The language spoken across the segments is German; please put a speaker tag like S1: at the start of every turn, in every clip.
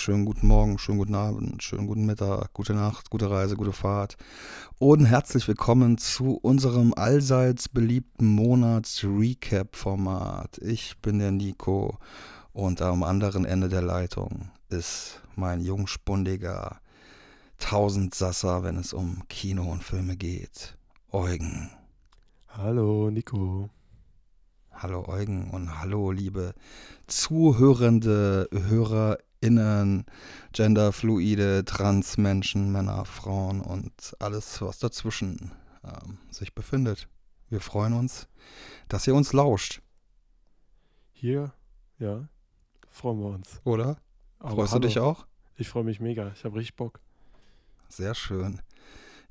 S1: Schönen guten Morgen, schönen guten Abend, schönen guten Mittag, gute Nacht, gute Reise, gute Fahrt und herzlich willkommen zu unserem allseits beliebten Monats-Recap-Format. Ich bin der Nico und am anderen Ende der Leitung ist mein jungspundiger Tausendsasser, wenn es um Kino und Filme geht, Eugen.
S2: Hallo, Nico.
S1: Hallo Eugen und hallo liebe zuhörende HörerInnen, genderfluide, Transmenschen, Männer, Frauen und alles, was dazwischen ähm, sich befindet. Wir freuen uns, dass ihr uns lauscht.
S2: Hier, ja, freuen wir uns.
S1: Oder?
S2: Aber
S1: Freust
S2: hallo.
S1: du dich auch?
S2: Ich freue mich mega. Ich habe richtig Bock.
S1: Sehr schön.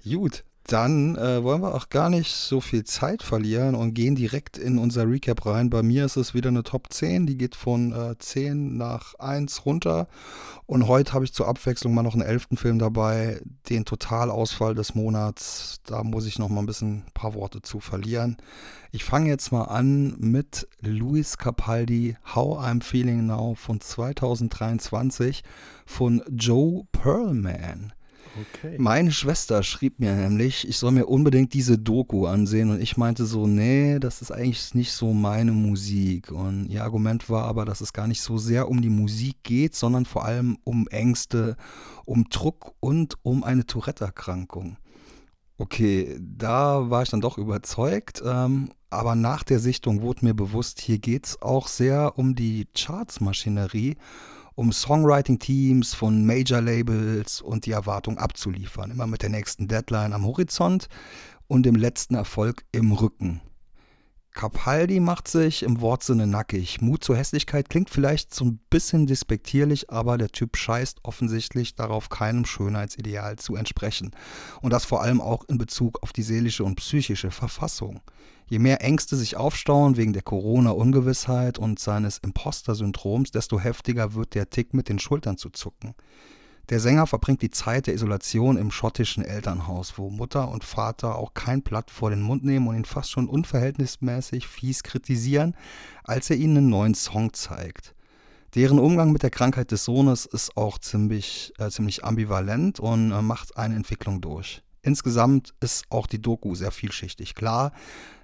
S1: Gut, dann äh, wollen wir auch gar nicht so viel Zeit verlieren und gehen direkt in unser Recap rein. Bei mir ist es wieder eine Top 10, die geht von äh, 10 nach 1 runter. Und heute habe ich zur Abwechslung mal noch einen elften Film dabei, den Totalausfall des Monats. Da muss ich noch mal ein bisschen ein paar Worte zu verlieren. Ich fange jetzt mal an mit Luis Capaldi, How I'm Feeling Now von 2023 von Joe Perlman.
S2: Okay.
S1: Meine Schwester schrieb mir nämlich, ich soll mir unbedingt diese Doku ansehen und ich meinte so, nee, das ist eigentlich nicht so meine Musik. Und ihr Argument war aber, dass es gar nicht so sehr um die Musik geht, sondern vor allem um Ängste, um Druck und um eine Tourette-Erkrankung. Okay, da war ich dann doch überzeugt, ähm, aber nach der Sichtung wurde mir bewusst, hier geht es auch sehr um die Charts-Maschinerie um Songwriting-Teams von Major-Labels und die Erwartung abzuliefern. Immer mit der nächsten Deadline am Horizont und dem letzten Erfolg im Rücken. Capaldi macht sich im Wortsinne nackig. Mut zur Hässlichkeit klingt vielleicht so ein bisschen despektierlich, aber der Typ scheißt offensichtlich darauf, keinem Schönheitsideal zu entsprechen. Und das vor allem auch in Bezug auf die seelische und psychische Verfassung. Je mehr Ängste sich aufstauen wegen der Corona-Ungewissheit und seines Imposter-Syndroms, desto heftiger wird der Tick mit den Schultern zu zucken. Der Sänger verbringt die Zeit der Isolation im schottischen Elternhaus, wo Mutter und Vater auch kein Blatt vor den Mund nehmen und ihn fast schon unverhältnismäßig fies kritisieren, als er ihnen einen neuen Song zeigt. Deren Umgang mit der Krankheit des Sohnes ist auch ziemlich, äh, ziemlich ambivalent und äh, macht eine Entwicklung durch. Insgesamt ist auch die Doku sehr vielschichtig. Klar,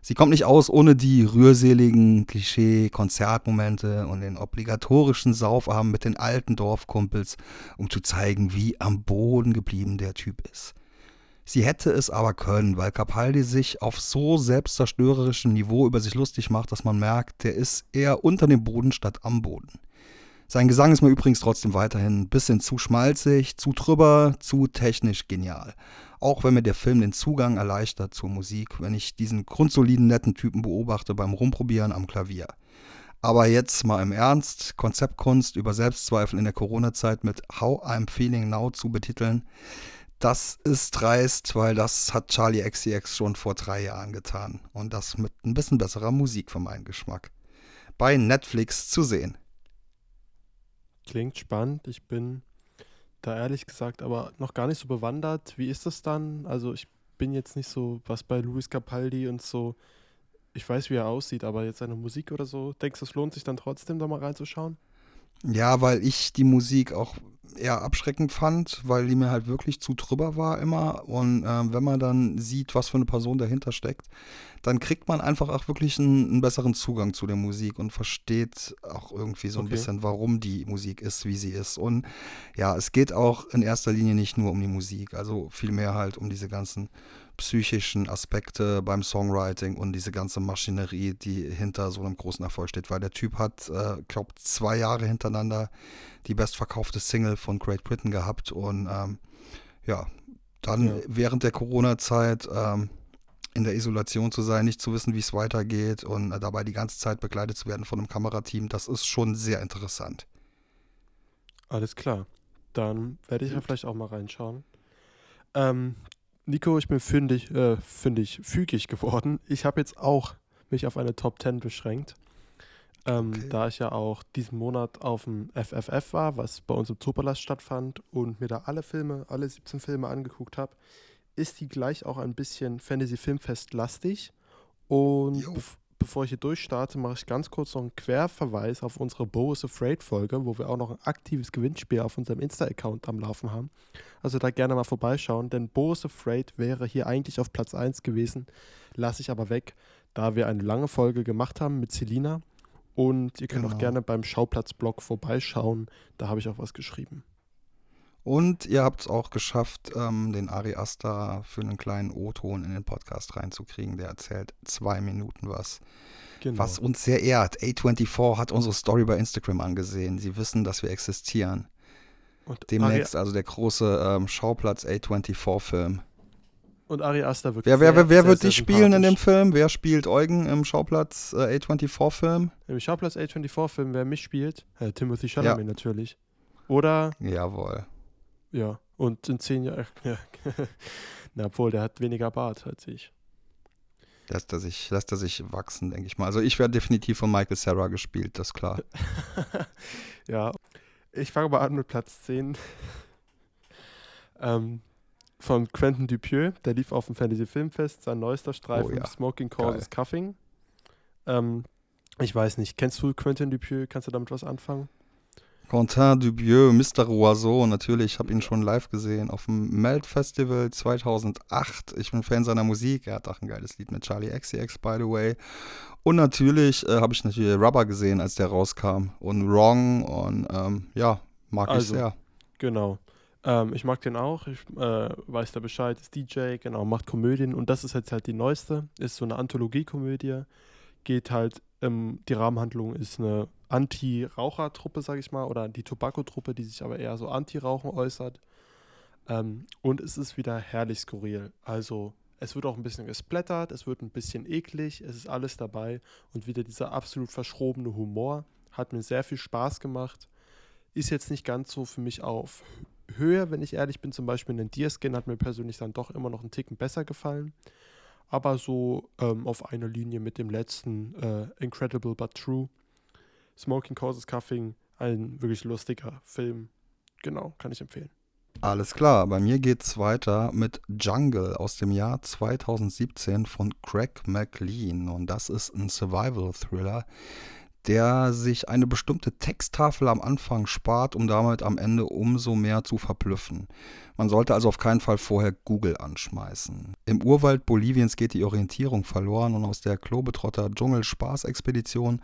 S1: sie kommt nicht aus ohne die rührseligen Klischee-Konzertmomente und den obligatorischen Saufabend mit den alten Dorfkumpels, um zu zeigen, wie am Boden geblieben der Typ ist. Sie hätte es aber können, weil Capaldi sich auf so selbstzerstörerischem Niveau über sich lustig macht, dass man merkt, der ist eher unter dem Boden statt am Boden. Sein Gesang ist mir übrigens trotzdem weiterhin ein bisschen zu schmalzig, zu drüber, zu technisch genial. Auch wenn mir der Film den Zugang erleichtert zur Musik, wenn ich diesen grundsoliden, netten Typen beobachte beim Rumprobieren am Klavier. Aber jetzt mal im Ernst, Konzeptkunst über Selbstzweifel in der Corona-Zeit mit How I'm Feeling Now zu betiteln, das ist dreist, weil das hat Charlie XCX schon vor drei Jahren getan. Und das mit ein bisschen besserer Musik für meinen Geschmack. Bei Netflix zu sehen.
S2: Klingt spannend. Ich bin da ehrlich gesagt aber noch gar nicht so bewandert. Wie ist das dann? Also ich bin jetzt nicht so, was bei Luis Capaldi und so, ich weiß, wie er aussieht, aber jetzt seine Musik oder so, denkst du, es lohnt sich dann trotzdem, da mal reinzuschauen?
S1: Ja, weil ich die Musik auch eher abschreckend fand, weil die mir halt wirklich zu drüber war immer. Und äh, wenn man dann sieht, was für eine Person dahinter steckt, dann kriegt man einfach auch wirklich einen, einen besseren Zugang zu der Musik und versteht auch irgendwie so ein
S2: Okay.
S1: bisschen, warum die Musik ist, wie sie ist. Und ja, es geht auch in erster Linie nicht nur um die Musik, also vielmehr halt um diese ganzen psychischen Aspekte beim Songwriting und diese ganze Maschinerie, die hinter so einem großen Erfolg steht. Weil der Typ hat, äh, glaube zwei Jahre hintereinander die bestverkaufte Single von Great Britain gehabt und ähm, ja, dann
S2: Ja.
S1: während der Corona-Zeit ähm, in der Isolation zu sein, nicht zu wissen, wie es weitergeht und äh, dabei die ganze Zeit begleitet zu werden von einem Kamerateam, das ist schon sehr interessant.
S2: Alles klar. Dann werde ich ja vielleicht auch mal reinschauen. Ähm, Nico, ich bin fündig, äh, fündig, fügig geworden. Ich habe jetzt auch mich auf eine Top 10 beschränkt. Ähm,
S1: Okay.
S2: Da ich ja auch diesen Monat auf dem FFF war, was bei uns im Zoopalast stattfand und mir da alle Filme, alle 17 Filme angeguckt habe, ist die gleich auch ein bisschen Fantasy-Filmfest lastig. Und bevor ich hier durchstarte, mache ich ganz kurz noch einen Querverweis auf unsere Bo is Afraid Folge, wo wir auch noch ein aktives Gewinnspiel auf unserem Insta-Account am Laufen haben. Also da gerne mal vorbeischauen, denn Bo is Afraid wäre hier eigentlich auf Platz 1 gewesen, lasse ich aber weg, da wir eine lange Folge gemacht haben mit Selina. Und ihr könnt
S1: Genau.
S2: auch gerne beim Schauplatz-Blog vorbeischauen, da habe ich auch was geschrieben.
S1: Und ihr habt es auch geschafft, ähm, den Ari Aster für einen kleinen O-Ton in den Podcast reinzukriegen. Der erzählt zwei Minuten was.
S2: Genau.
S1: Was uns sehr ehrt. A24 hat unsere Story bei Instagram angesehen. Sie wissen, dass wir existieren.
S2: Und
S1: Demnächst also der große ähm, Schauplatz A24-Film.
S2: Ari, und Ari Aster wirklich
S1: Wer, wer, wer, wer
S2: sehr,
S1: wird
S2: sehr
S1: dich spielen in dem. Film? Wer spielt Eugen im Schauplatz äh, A24-Film?
S2: Im Schauplatz A24-Film, wer mich spielt, äh, Timothy Chalamet natürlich. Oder,
S1: Jawohl.
S2: Ja, und in zehn Jahren, ja, na, obwohl, der hat weniger Bart als ich.
S1: Lässt er sich, lässt er sich wachsen, denke ich mal. Also ich werde definitiv von Michael Sarah gespielt, das ist klar.
S2: ja, ich fange mal an mit Platz 10. ähm, von Quentin Dupieux, der lief auf dem Fantasy Filmfest, sein neuester Streifen,
S1: Oh ja,
S2: Smoking Causes
S1: geil.
S2: Cuffing. Ähm, ich weiß nicht, kennst du Quentin Dupieux? Kannst du damit was anfangen?
S1: Quentin Dubieux, Mr. Oiseau, natürlich, ich habe ihn schon live gesehen auf dem Melt Festival 2008. Ich bin Fan seiner Musik, er hat auch ein geiles Lied mit Charlie XCX, by the way. Und natürlich äh, habe ich natürlich Rubber gesehen, als der rauskam. Und Wrong und ähm, ja, mag
S2: Also,
S1: ich sehr.
S2: Genau. Ähm, ich mag den auch. Ich äh, weiß da Bescheid, ist DJ, genau, macht Komödien und das ist jetzt halt die neueste. Ist so eine Anthologie-Komödie. Geht halt, ähm, die Rahmenhandlung ist eine Anti-Raucher-Truppe, sag ich mal, oder die Tobacco-Truppe, die sich aber eher so anti-Rauchen äußert. Ähm, und es ist wieder herrlich skurril. Also, es wird auch ein bisschen gesplattert, es wird ein bisschen eklig, es ist alles dabei und wieder dieser absolut verschrobene Humor. Hat mir sehr viel Spaß gemacht ist jetzt nicht ganz so für mich auf Höhe, wenn ich ehrlich bin. Zum Beispiel ein Deerskin hat mir persönlich dann doch immer noch einen Ticken besser gefallen. Aber so ähm, auf einer Linie mit dem letzten äh, Incredible but True. Smoking Causes Cuffing, ein wirklich lustiger Film. Genau, kann ich empfehlen.
S1: Alles klar, bei mir geht's weiter mit Jungle aus dem Jahr 2017 von Craig McLean. Und das ist ein Survival-Thriller, der sich eine bestimmte Texttafel am Anfang spart, um damit am Ende umso mehr zu verblüffen. Man sollte also auf keinen Fall vorher Google anschmeißen. Im Urwald Boliviens geht die Orientierung verloren und aus der Klobetrotter Dschungel-Spaß-Expedition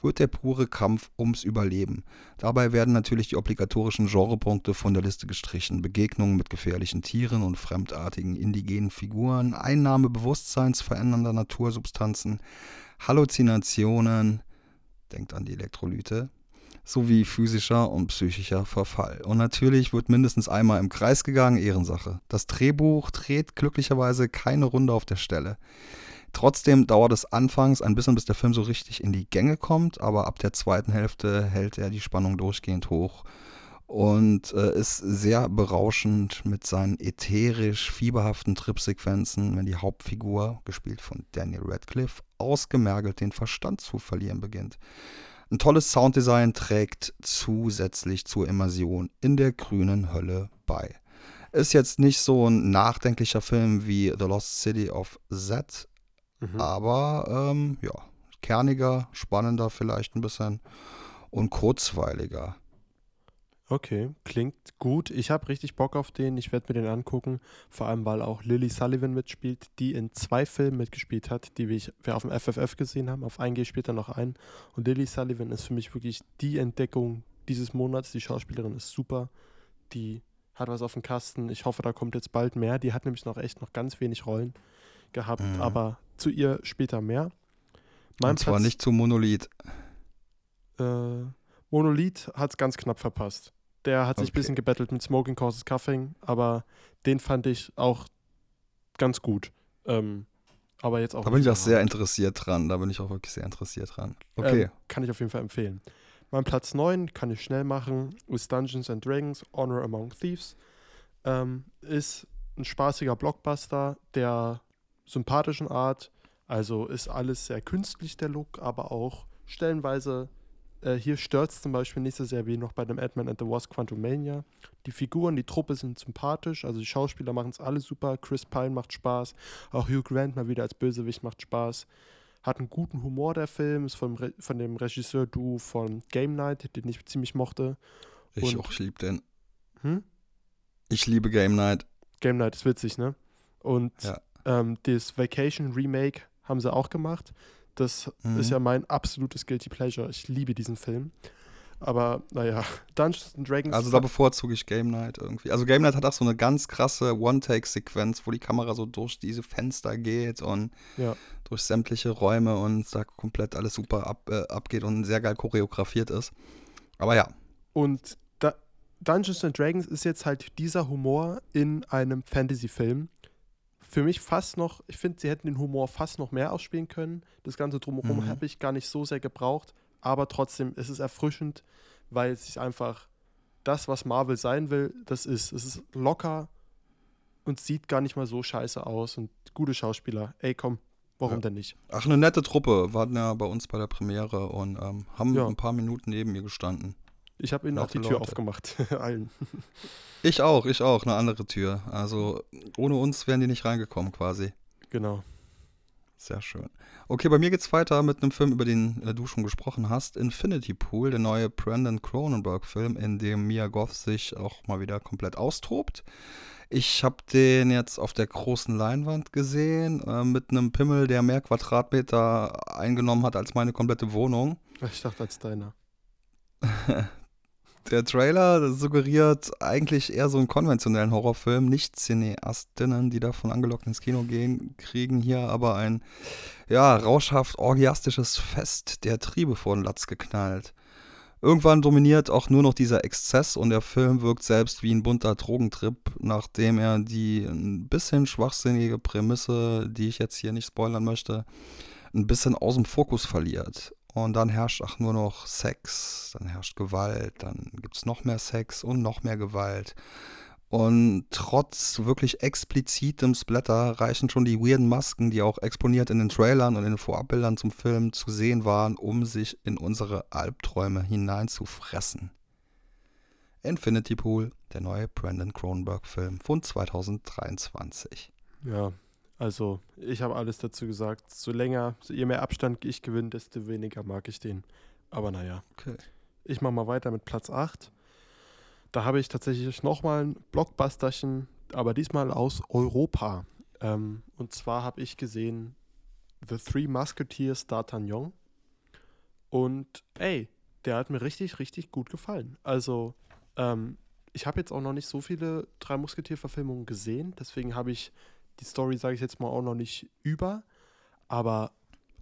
S1: wird der pure Kampf ums Überleben. Dabei werden natürlich die obligatorischen Genrepunkte von der Liste gestrichen. Begegnungen mit gefährlichen Tieren und fremdartigen indigenen Figuren, Einnahme bewusstseinsverändernder Natursubstanzen, Halluzinationen, denkt an die Elektrolyte, sowie physischer und psychischer Verfall. Und natürlich wird mindestens einmal im Kreis gegangen, Ehrensache. Das Drehbuch dreht glücklicherweise keine Runde auf der Stelle. Trotzdem dauert es anfangs ein bisschen, bis der Film so richtig in die Gänge kommt, aber ab der zweiten Hälfte hält er die Spannung durchgehend hoch und äh, ist sehr berauschend mit seinen ätherisch fieberhaften Tripsequenzen, wenn die Hauptfigur, gespielt von Daniel Radcliffe, ausgemergelt den Verstand zu verlieren beginnt. Ein tolles Sounddesign trägt zusätzlich zur Immersion in der grünen Hölle bei. Ist jetzt nicht so ein nachdenklicher Film wie The Lost City of Z,
S2: Mhm.
S1: aber ähm, ja, kerniger, spannender vielleicht ein bisschen und kurzweiliger.
S2: Okay, klingt gut. Ich habe richtig Bock auf den. Ich werde mir den angucken. Vor allem, weil auch Lily Sullivan mitspielt, die in zwei Filmen mitgespielt hat, die wir, auf dem FFF gesehen haben. Auf einen gehe ich später noch ein. Und Lily Sullivan ist für mich wirklich die Entdeckung dieses Monats. Die Schauspielerin ist super. Die hat was auf dem Kasten. Ich hoffe, da kommt jetzt bald mehr. Die hat nämlich noch echt noch ganz wenig Rollen gehabt,
S1: Mhm.
S2: aber zu ihr später mehr. Mein
S1: und zwar
S2: Platz-
S1: nicht zu Monolith.
S2: äh, Monolith hat es ganz knapp verpasst. Der hat sich ein
S1: Okay.
S2: bisschen gebettelt mit Smoking Causes Cuffing, aber den fand ich auch ganz gut. Ähm, aber jetzt auch.
S1: Da bin ich auch sehr interessiert dran. Da bin ich auch wirklich sehr interessiert dran. Okay.
S2: Ähm, kann ich auf jeden Fall empfehlen. Mein Platz 9 kann ich schnell machen, ist Dungeons and Dragons Honor Among Thieves. Ähm, ist ein spaßiger Blockbuster der sympathischen Art. Also ist alles sehr künstlich, der Look, aber auch stellenweise. Äh, hier stört es zum Beispiel nicht so sehr wie noch bei dem Ant-Man and the Wasp Quantumania. Die Figuren, die Truppe sind sympathisch, also die Schauspieler machen es alle super. Chris Pine macht Spaß, auch Hugh Grant mal wieder als Bösewicht macht Spaß. Hat einen guten Humor, der Film. Ist vom Re von dem Regisseur Du von Game Night, den ich ziemlich mochte.
S1: Ich
S2: Und-
S1: auch, ich liebe den.
S2: Hm?
S1: Ich liebe Game Night.
S2: Game Night ist witzig, ne? Und
S1: Ja.
S2: ähm, das Vacation Remake haben sie auch gemacht. Das
S1: Mhm.
S2: ist ja mein absolutes Guilty Pleasure. Ich liebe diesen Film. Aber naja, Dungeons and Dragons.
S1: Also da bevorzuge ich Game Night irgendwie. Also Game Night hat auch so eine ganz krasse One-Take-Sequenz, wo die Kamera so durch diese Fenster geht und
S2: Ja.
S1: durch sämtliche Räume und da komplett alles super ab, äh, abgeht und sehr geil choreografiert ist. Aber ja,
S2: Und da, Dungeons and Dragons ist jetzt halt dieser Humor in einem Fantasy-Film. Für mich fast noch, ich finde, sie hätten den Humor fast noch mehr ausspielen können. Das Ganze drumherum
S1: Mhm.
S2: habe ich gar nicht so sehr gebraucht. Aber trotzdem ist es erfrischend, weil es sich einfach das, was Marvel sein will, das ist. Es ist locker und sieht gar nicht mal so scheiße aus. Und gute Schauspieler. Ey, komm, warum
S1: Ja.
S2: denn nicht?
S1: ach, eine nette Truppe waren ja bei uns bei der Premiere und ähm, haben
S2: Ja.
S1: ein paar Minuten neben mir gestanden.
S2: Ich habe ihnen auch die Tür
S1: Leute.
S2: aufgemacht. Allen.
S1: Ich auch, ich auch, eine andere Tür. Also ohne uns wären die nicht reingekommen quasi.
S2: Genau.
S1: Sehr schön. Okay, bei mir geht's weiter mit einem Film, über den äh, du schon gesprochen hast. Infinity Pool, der neue Brandon Cronenberg-Film, in dem Mia Goth sich auch mal wieder komplett austobt. Ich habe den jetzt auf der großen Leinwand gesehen, äh, mit einem Pimmel, der mehr Quadratmeter eingenommen hat als meine komplette Wohnung.
S2: Ich dachte als deiner.
S1: Der Trailer suggeriert eigentlich eher so einen konventionellen Horrorfilm. Nicht Cineastinnen, die davon angelockt ins Kino gehen, kriegen hier aber ein ja, rauschhaft orgiastisches Fest der Triebe vor den Latz geknallt. Irgendwann dominiert auch nur noch dieser Exzess und der Film wirkt selbst wie ein bunter Drogentrip, nachdem er die ein bisschen schwachsinnige Prämisse, die ich jetzt hier nicht spoilern möchte, ein bisschen aus dem Fokus verliert. Und dann herrscht auch nur noch Sex, dann herrscht Gewalt, dann gibt es noch mehr Sex und noch mehr Gewalt. Und trotz wirklich explizitem Splatter reichen schon die weirden Masken, die auch exponiert in den Trailern und in den Vorabbildern zum Film zu sehen waren, um sich in unsere Albträume hineinzufressen. Infinity Pool, der neue Brandon Cronenberg-Film von 2023.
S2: Ja, also ich habe alles dazu gesagt. So länger, je mehr Abstand ich gewinne, desto weniger mag ich den. Aber naja,
S1: Okay.
S2: ich mache mal weiter mit Platz 8. Da habe ich tatsächlich nochmal ein Blockbusterchen, aber diesmal aus Europa. Ähm, und zwar habe ich gesehen The Three Musketeers D'Artagnan. Und ey, der hat mir richtig, richtig gut gefallen. Also, ähm, ich habe jetzt auch noch nicht so viele Drei Musketier-Verfilmungen gesehen, deswegen habe ich die Story, sage ich jetzt mal, auch noch nicht über. Aber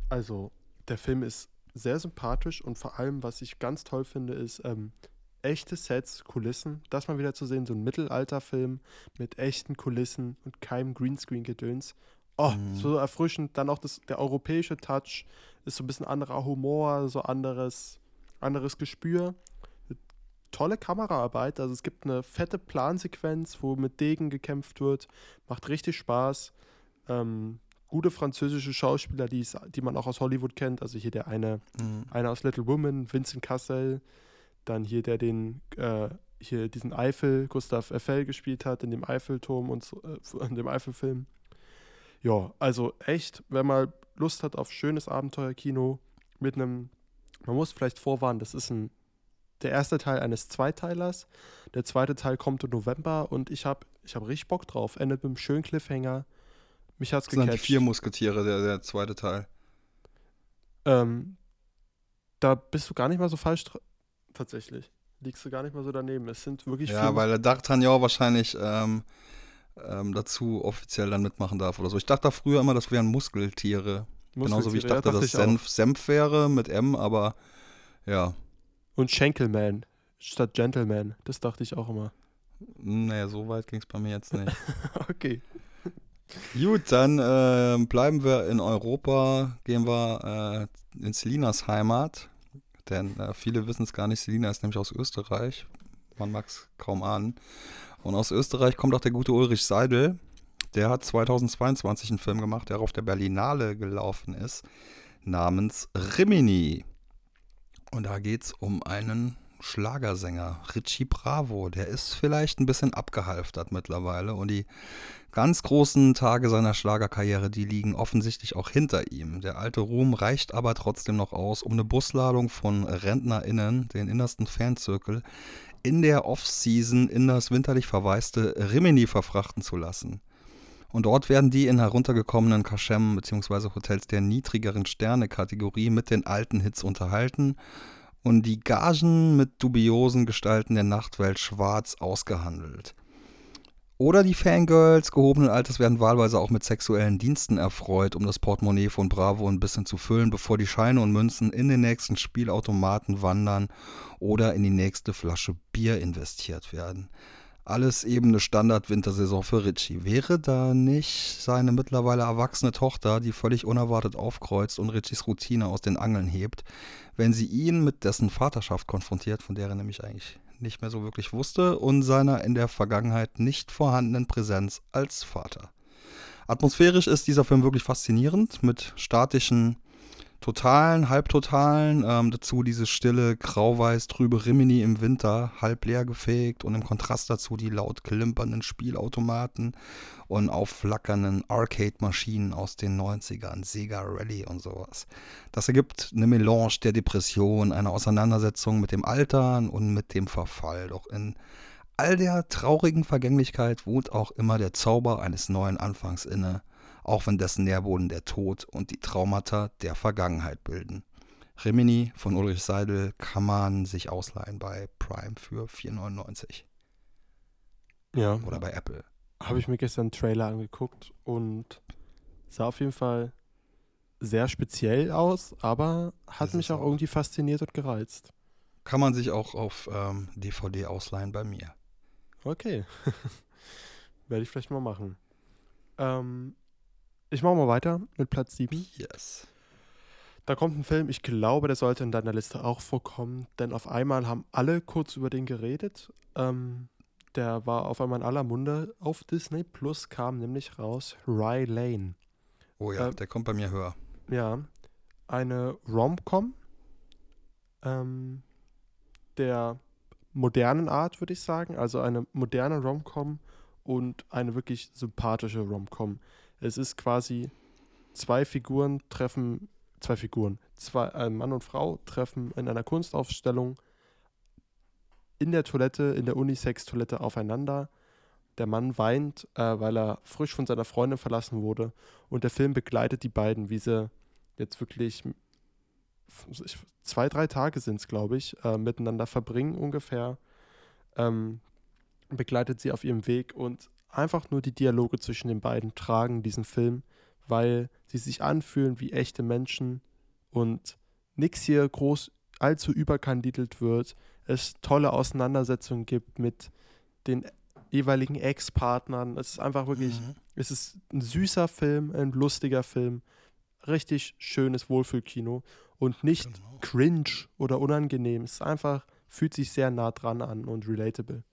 S2: also, der Film ist sehr sympathisch und vor allem, was ich ganz toll finde, ist ähm, echte Sets, Kulissen. Das mal wieder zu sehen, so ein Mittelalterfilm mit echten Kulissen und keinem Greenscreen-Gedöns. Oh,
S1: Mhm.
S2: so erfrischend. Dann auch das, der europäische Touch ist so ein bisschen anderer Humor, so anderes, anderes Gespür. Tolle Kameraarbeit. Also es gibt eine fette Plansequenz, wo mit Degen gekämpft wird. Macht richtig Spaß. Ähm, gute französische Schauspieler, die, die man auch aus Hollywood kennt. Also hier der eine,
S1: Mhm.
S2: einer aus Little Woman, Vincent Cassel. Dann hier der den, äh, hier diesen Eiffel, Gustav Eiffel gespielt hat, in dem Eiffelturm und so, äh, in dem Eifelfilm. Ja, also echt, wenn man Lust hat auf schönes Abenteuerkino mit einem, man muss vielleicht vorwarnen, das ist ein, der erste Teil eines Zweiteilers. Der zweite Teil kommt im November und ich habe ich hab richtig Bock drauf. Endet mit einem schönen Cliffhanger. Mich hat's
S1: Das sind
S2: gecatcht.
S1: vier Musketiere, der, der zweite Teil.
S2: Ähm, da bist du gar nicht mal so falsch tatsächlich. Liegst du gar nicht mal so daneben. Es sind wirklich
S1: Ja,
S2: vier
S1: weil der D'Artagnan wahrscheinlich ähm, ähm, dazu offiziell dann mitmachen darf oder so. Ich dachte da früher immer, das wären Muskeltiere. Genauso wie ich
S2: Muskeltiere.
S1: dachte,
S2: Ja,
S1: dass
S2: ich.
S1: Senf, Senf wäre mit M, aber ja,
S2: Und Schenkelman statt Gentleman. Das dachte ich auch immer.
S1: naja, so weit ging es bei mir jetzt nicht.
S2: okay.
S1: Gut, dann ähm, bleiben wir in Europa, gehen wir äh, in Selinas Heimat, denn äh, viele wissen es gar nicht, Selina ist nämlich aus Österreich, man mag es kaum ahnen. Und aus Österreich kommt auch der gute Ulrich Seidel, der hat 2022 einen Film gemacht, der auf der Berlinale gelaufen ist, namens Rimini. Und da geht es um einen Schlagersänger Richie Bravo. Der ist vielleicht ein bisschen abgehalftert mittlerweile und die ganz großen Tage seiner Schlagerkarriere, die liegen offensichtlich auch hinter ihm. Der alte Ruhm reicht aber trotzdem noch aus, um eine Busladung von RentnerInnen, den innersten Fanzirkel, in der Off-Season in das winterlich verwaiste Rimini verfrachten zu lassen. Und dort werden die in heruntergekommenen Kaschem bzw. Hotels der niedrigeren Sterne-Kategorie mit den alten Hits unterhalten und die Gagen mit dubiosen Gestalten der Nachtwelt schwarz ausgehandelt. Oder die Fangirls gehobenen Alters werden wahlweise auch mit sexuellen Diensten erfreut, um das Portemonnaie von Bravo ein bisschen zu füllen, bevor die Scheine und Münzen in den nächsten Spielautomaten wandern oder in die nächste Flasche Bier investiert werden. Alles eben eine Standard-Wintersaison für Richie. Wäre da nicht seine mittlerweile erwachsene Tochter, die völlig unerwartet aufkreuzt und Richies Routine aus den Angeln hebt, wenn sie ihn mit dessen Vaterschaft konfrontiert, von der er nämlich eigentlich nicht mehr so wirklich wusste, und seiner in der Vergangenheit nicht vorhandenen Präsenz als Vater. Atmosphärisch ist dieser Film wirklich faszinierend mit statischen totalen, halbtotalen, ähm, dazu diese stille, grau-weiß trübe Rimini im Winter, halb leer gefegt und im Kontrast dazu die laut klimpernden Spielautomaten und aufflackernden Arcade-Maschinen aus den 90ern, Sega Rally und sowas. Das ergibt eine Melange der Depression, eine Auseinandersetzung mit dem Altern und mit dem Verfall. Doch in all der traurigen Vergänglichkeit wohnt auch immer der Zauber eines neuen Anfangs inne auch wenn dessen Nährboden der Tod und die Traumata der Vergangenheit bilden. Rimini von Ulrich Seidel kann man sich ausleihen bei Prime für 4,99.
S2: Ja.
S1: Oder bei Apple.
S2: Habe ich mir gestern einen Trailer angeguckt und sah auf jeden Fall sehr speziell aus, aber hat mich auch, auch irgendwie fasziniert und gereizt.
S1: Kann man sich auch auf ähm, DVD ausleihen bei mir.
S2: Okay. Werde ich vielleicht mal machen. Ähm, ich mache mal weiter mit Platz 7.
S1: Yes.
S2: Da kommt ein Film, ich glaube, der sollte in deiner Liste auch vorkommen, denn auf einmal haben alle kurz über den geredet. Ähm, der war auf einmal in aller Munde. Auf Disney Plus kam nämlich raus Rye Lane.
S1: Oh ja, ähm, der kommt bei mir höher.
S2: Ja, eine Rom-Com ähm, der modernen Art, würde ich sagen. Also eine moderne Rom-Com und eine wirklich sympathische Rom-Com. Es ist quasi zwei Figuren treffen, zwei Figuren, zwei, ein äh, Mann und Frau treffen in einer Kunstausstellung in der Toilette, in der Unisex-Toilette aufeinander. Der Mann weint, äh, weil er frisch von seiner Freundin verlassen wurde. Und der Film begleitet die beiden, wie sie jetzt wirklich zwei, drei Tage sind es, glaube ich, äh, miteinander verbringen ungefähr. Ähm, begleitet sie auf ihrem Weg und einfach nur die Dialoge zwischen den beiden tragen diesen Film, weil sie sich anfühlen wie echte Menschen und nichts hier groß allzu überkandidelt wird. Es tolle Auseinandersetzungen gibt mit den jeweiligen Ex-Partnern. Es ist einfach wirklich, mhm. es ist ein süßer Film, ein lustiger Film, richtig schönes Wohlfühlkino und nicht genau. cringe oder unangenehm. Es ist einfach, fühlt sich sehr nah dran an und relatable.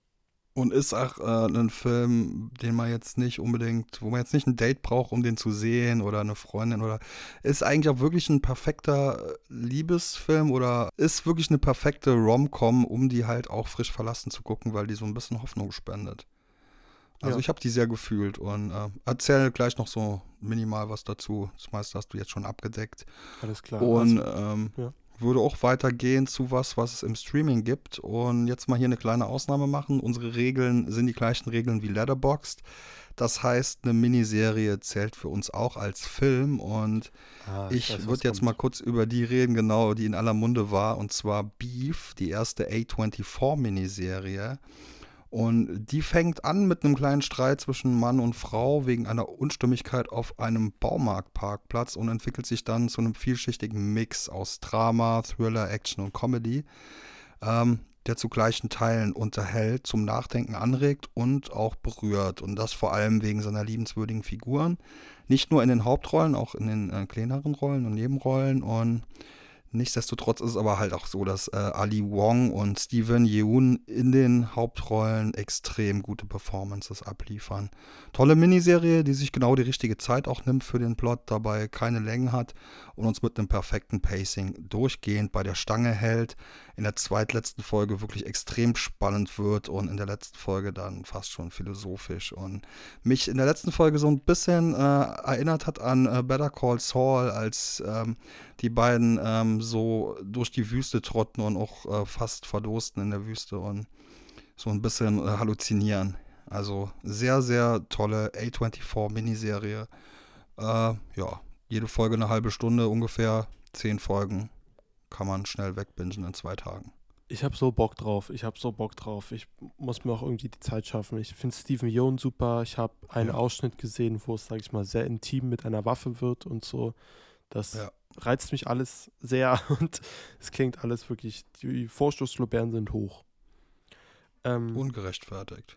S1: Und ist auch äh, ein Film, den man jetzt nicht unbedingt, wo man jetzt nicht ein Date braucht, um den zu sehen oder eine Freundin oder ist eigentlich auch wirklich ein perfekter Liebesfilm oder ist wirklich eine perfekte Rom-Com, um die halt auch frisch verlassen zu gucken, weil die so ein bisschen Hoffnung spendet. Also ja. ich habe die sehr gefühlt und äh, erzähl gleich noch so minimal was dazu. Das meiste hast du jetzt schon abgedeckt.
S2: Alles klar.
S1: Und also, ähm, ja würde auch weitergehen zu was, was es im Streaming gibt. Und jetzt mal hier eine kleine Ausnahme machen. Unsere Regeln sind die gleichen Regeln wie Letterboxd. Das heißt, eine Miniserie zählt für uns auch als Film. Und ah, ich, ich würde jetzt kommt. mal kurz über die reden, genau, die in aller Munde war. Und zwar Beef, die erste A24-Miniserie. Und die fängt an mit einem kleinen Streit zwischen Mann und Frau wegen einer Unstimmigkeit auf einem Baumarktparkplatz und entwickelt sich dann zu einem vielschichtigen Mix aus Drama, Thriller, Action und Comedy, ähm, der zu gleichen Teilen unterhält, zum Nachdenken anregt und auch berührt. Und das vor allem wegen seiner liebenswürdigen Figuren. Nicht nur in den Hauptrollen, auch in den äh, kleineren Rollen und Nebenrollen. Und Nichtsdestotrotz ist es aber halt auch so, dass äh, Ali Wong und Steven Yeun in den Hauptrollen extrem gute Performances abliefern. Tolle Miniserie, die sich genau die richtige Zeit auch nimmt für den Plot, dabei keine Längen hat und uns mit einem perfekten Pacing durchgehend bei der Stange hält. In der zweitletzten Folge wirklich extrem spannend wird und in der letzten Folge dann fast schon philosophisch und mich in der letzten Folge so ein bisschen äh, erinnert hat an äh, Better Call Saul, als ähm, die beiden ähm, so durch die Wüste trotten und auch äh, fast verdursten in der Wüste und so ein bisschen äh, halluzinieren. Also sehr, sehr tolle A24-Miniserie. Äh, ja, jede Folge eine halbe Stunde, ungefähr zehn Folgen. Kann man schnell wegbingen in zwei Tagen.
S2: Ich habe so Bock drauf. Ich habe so Bock drauf. Ich muss mir auch irgendwie die Zeit schaffen. Ich finde Steven Yeun super. Ich habe einen ja. Ausschnitt gesehen, wo es, sage ich mal, sehr intim mit einer Waffe wird und so. Das ja. reizt mich alles sehr und es klingt alles wirklich, die Vorstoßlobären sind hoch.
S1: Ähm, Ungerechtfertigt.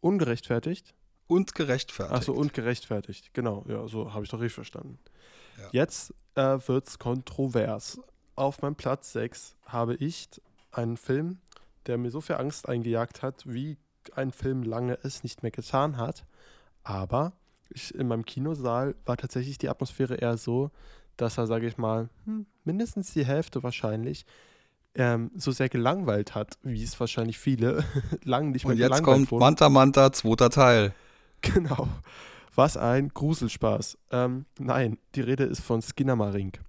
S2: Ungerechtfertigt?
S1: Und gerechtfertigt.
S2: Achso, und gerechtfertigt. Genau, ja, so habe ich doch richtig verstanden. Ja. Jetzt äh, wird es kontrovers. Auf meinem Platz 6 habe ich einen Film, der mir so viel Angst eingejagt hat, wie ein Film lange es nicht mehr getan hat. Aber ich, in meinem Kinosaal war tatsächlich die Atmosphäre eher so, dass er, sage ich mal, hm, mindestens die Hälfte wahrscheinlich ähm, so sehr gelangweilt hat, wie es wahrscheinlich viele lang nicht mehr
S1: Und jetzt kommt wurden. Manta Manta, zweiter Teil.
S2: Genau. Was ein Gruselspaß. Ähm, nein, die Rede ist von Skinner Marink.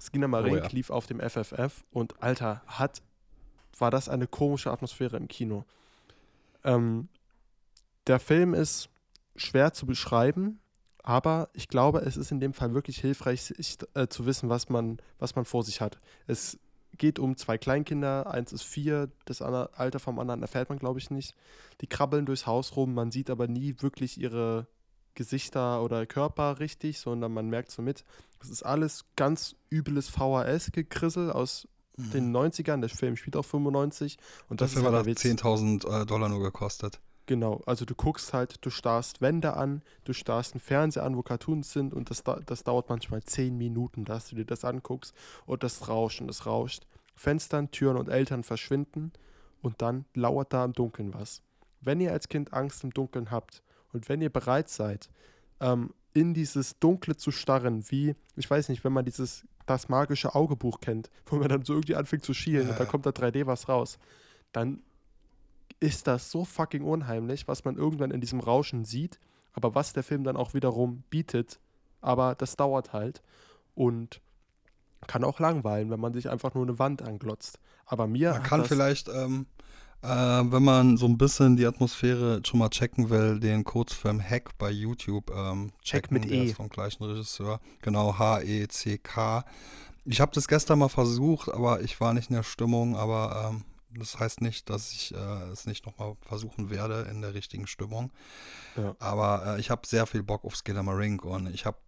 S2: Skinner Marink oh, ja. lief auf dem FFF und Alter, hat, war das eine komische Atmosphäre im Kino. Ähm, der Film ist schwer zu beschreiben, aber ich glaube, es ist in dem Fall wirklich hilfreich, sich, äh, zu wissen, was man, was man vor sich hat. Es geht um zwei Kleinkinder, eins ist vier, das Alter vom anderen erfährt man, glaube ich, nicht. Die krabbeln durchs Haus rum, man sieht aber nie wirklich ihre Gesichter oder Körper richtig, sondern man merkt so mit, das ist alles ganz übles VHS-Gekrissel aus mhm. den 90ern, der Film spielt auch 95.
S1: Und das Dafür hat halt 10.000 äh, Dollar nur gekostet.
S2: Genau, also du guckst halt, du starrst Wände an, du starrst einen Fernseher an, wo Cartoons sind und das, das dauert manchmal zehn Minuten, dass du dir das anguckst und das rauscht und das rauscht. Fenstern, Türen und Eltern verschwinden und dann lauert da im Dunkeln was. Wenn ihr als Kind Angst im Dunkeln habt und wenn ihr bereit seid, ähm, in dieses Dunkle zu starren, wie, ich weiß nicht, wenn man dieses das magische Augebuch kennt, wo man dann so irgendwie anfängt zu schielen ja. und da kommt da 3D was raus, dann ist das so fucking unheimlich, was man irgendwann in diesem Rauschen sieht, aber was der Film dann auch wiederum bietet. Aber das dauert halt und kann auch langweilen, wenn man sich einfach nur eine Wand anglotzt. Aber mir.
S1: Man kann vielleicht, ähm, äh, wenn man so ein bisschen die Atmosphäre schon mal checken will, den Kurzfilm Hack bei YouTube ähm, checken. Hack mit der E. Ist vom gleichen Regisseur. Genau, H-E-C-K. Ich habe das gestern mal versucht, aber ich war nicht in der Stimmung. Aber ähm, das heißt nicht, dass ich äh, es nicht nochmal versuchen werde in der richtigen Stimmung. Ja. Aber äh, ich habe sehr viel Bock auf Skidamaring und ich habe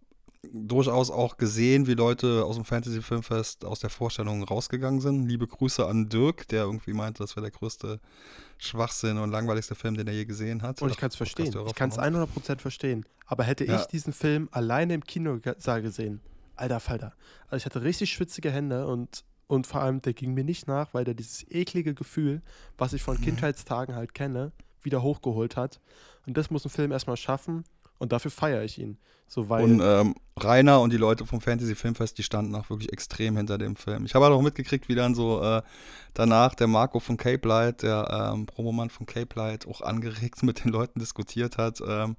S1: durchaus auch gesehen, wie Leute aus dem Fantasy Filmfest aus der Vorstellung rausgegangen sind. Liebe Grüße an Dirk, der irgendwie meinte, das wäre der größte Schwachsinn und langweiligste Film, den er je gesehen hat.
S2: Und ich kann es verstehen. Ich kann es 100% verstehen. Aber hätte ja. ich diesen Film alleine im Kinosaal gesehen, alter Falter. Also ich hatte richtig schwitzige Hände und und vor allem, der ging mir nicht nach, weil der dieses eklige Gefühl, was ich von mhm. Kindheitstagen halt kenne, wieder hochgeholt hat. Und das muss ein Film erstmal schaffen. Und dafür feiere ich ihn. So, weil
S1: und ähm, Rainer und die Leute vom Fantasy Filmfest, die standen auch wirklich extrem hinter dem Film. Ich habe halt auch mitgekriegt, wie dann so äh, danach der Marco von Cape Light, der ähm, Promomann von Cape Light, auch angeregt mit den Leuten diskutiert hat. Ähm,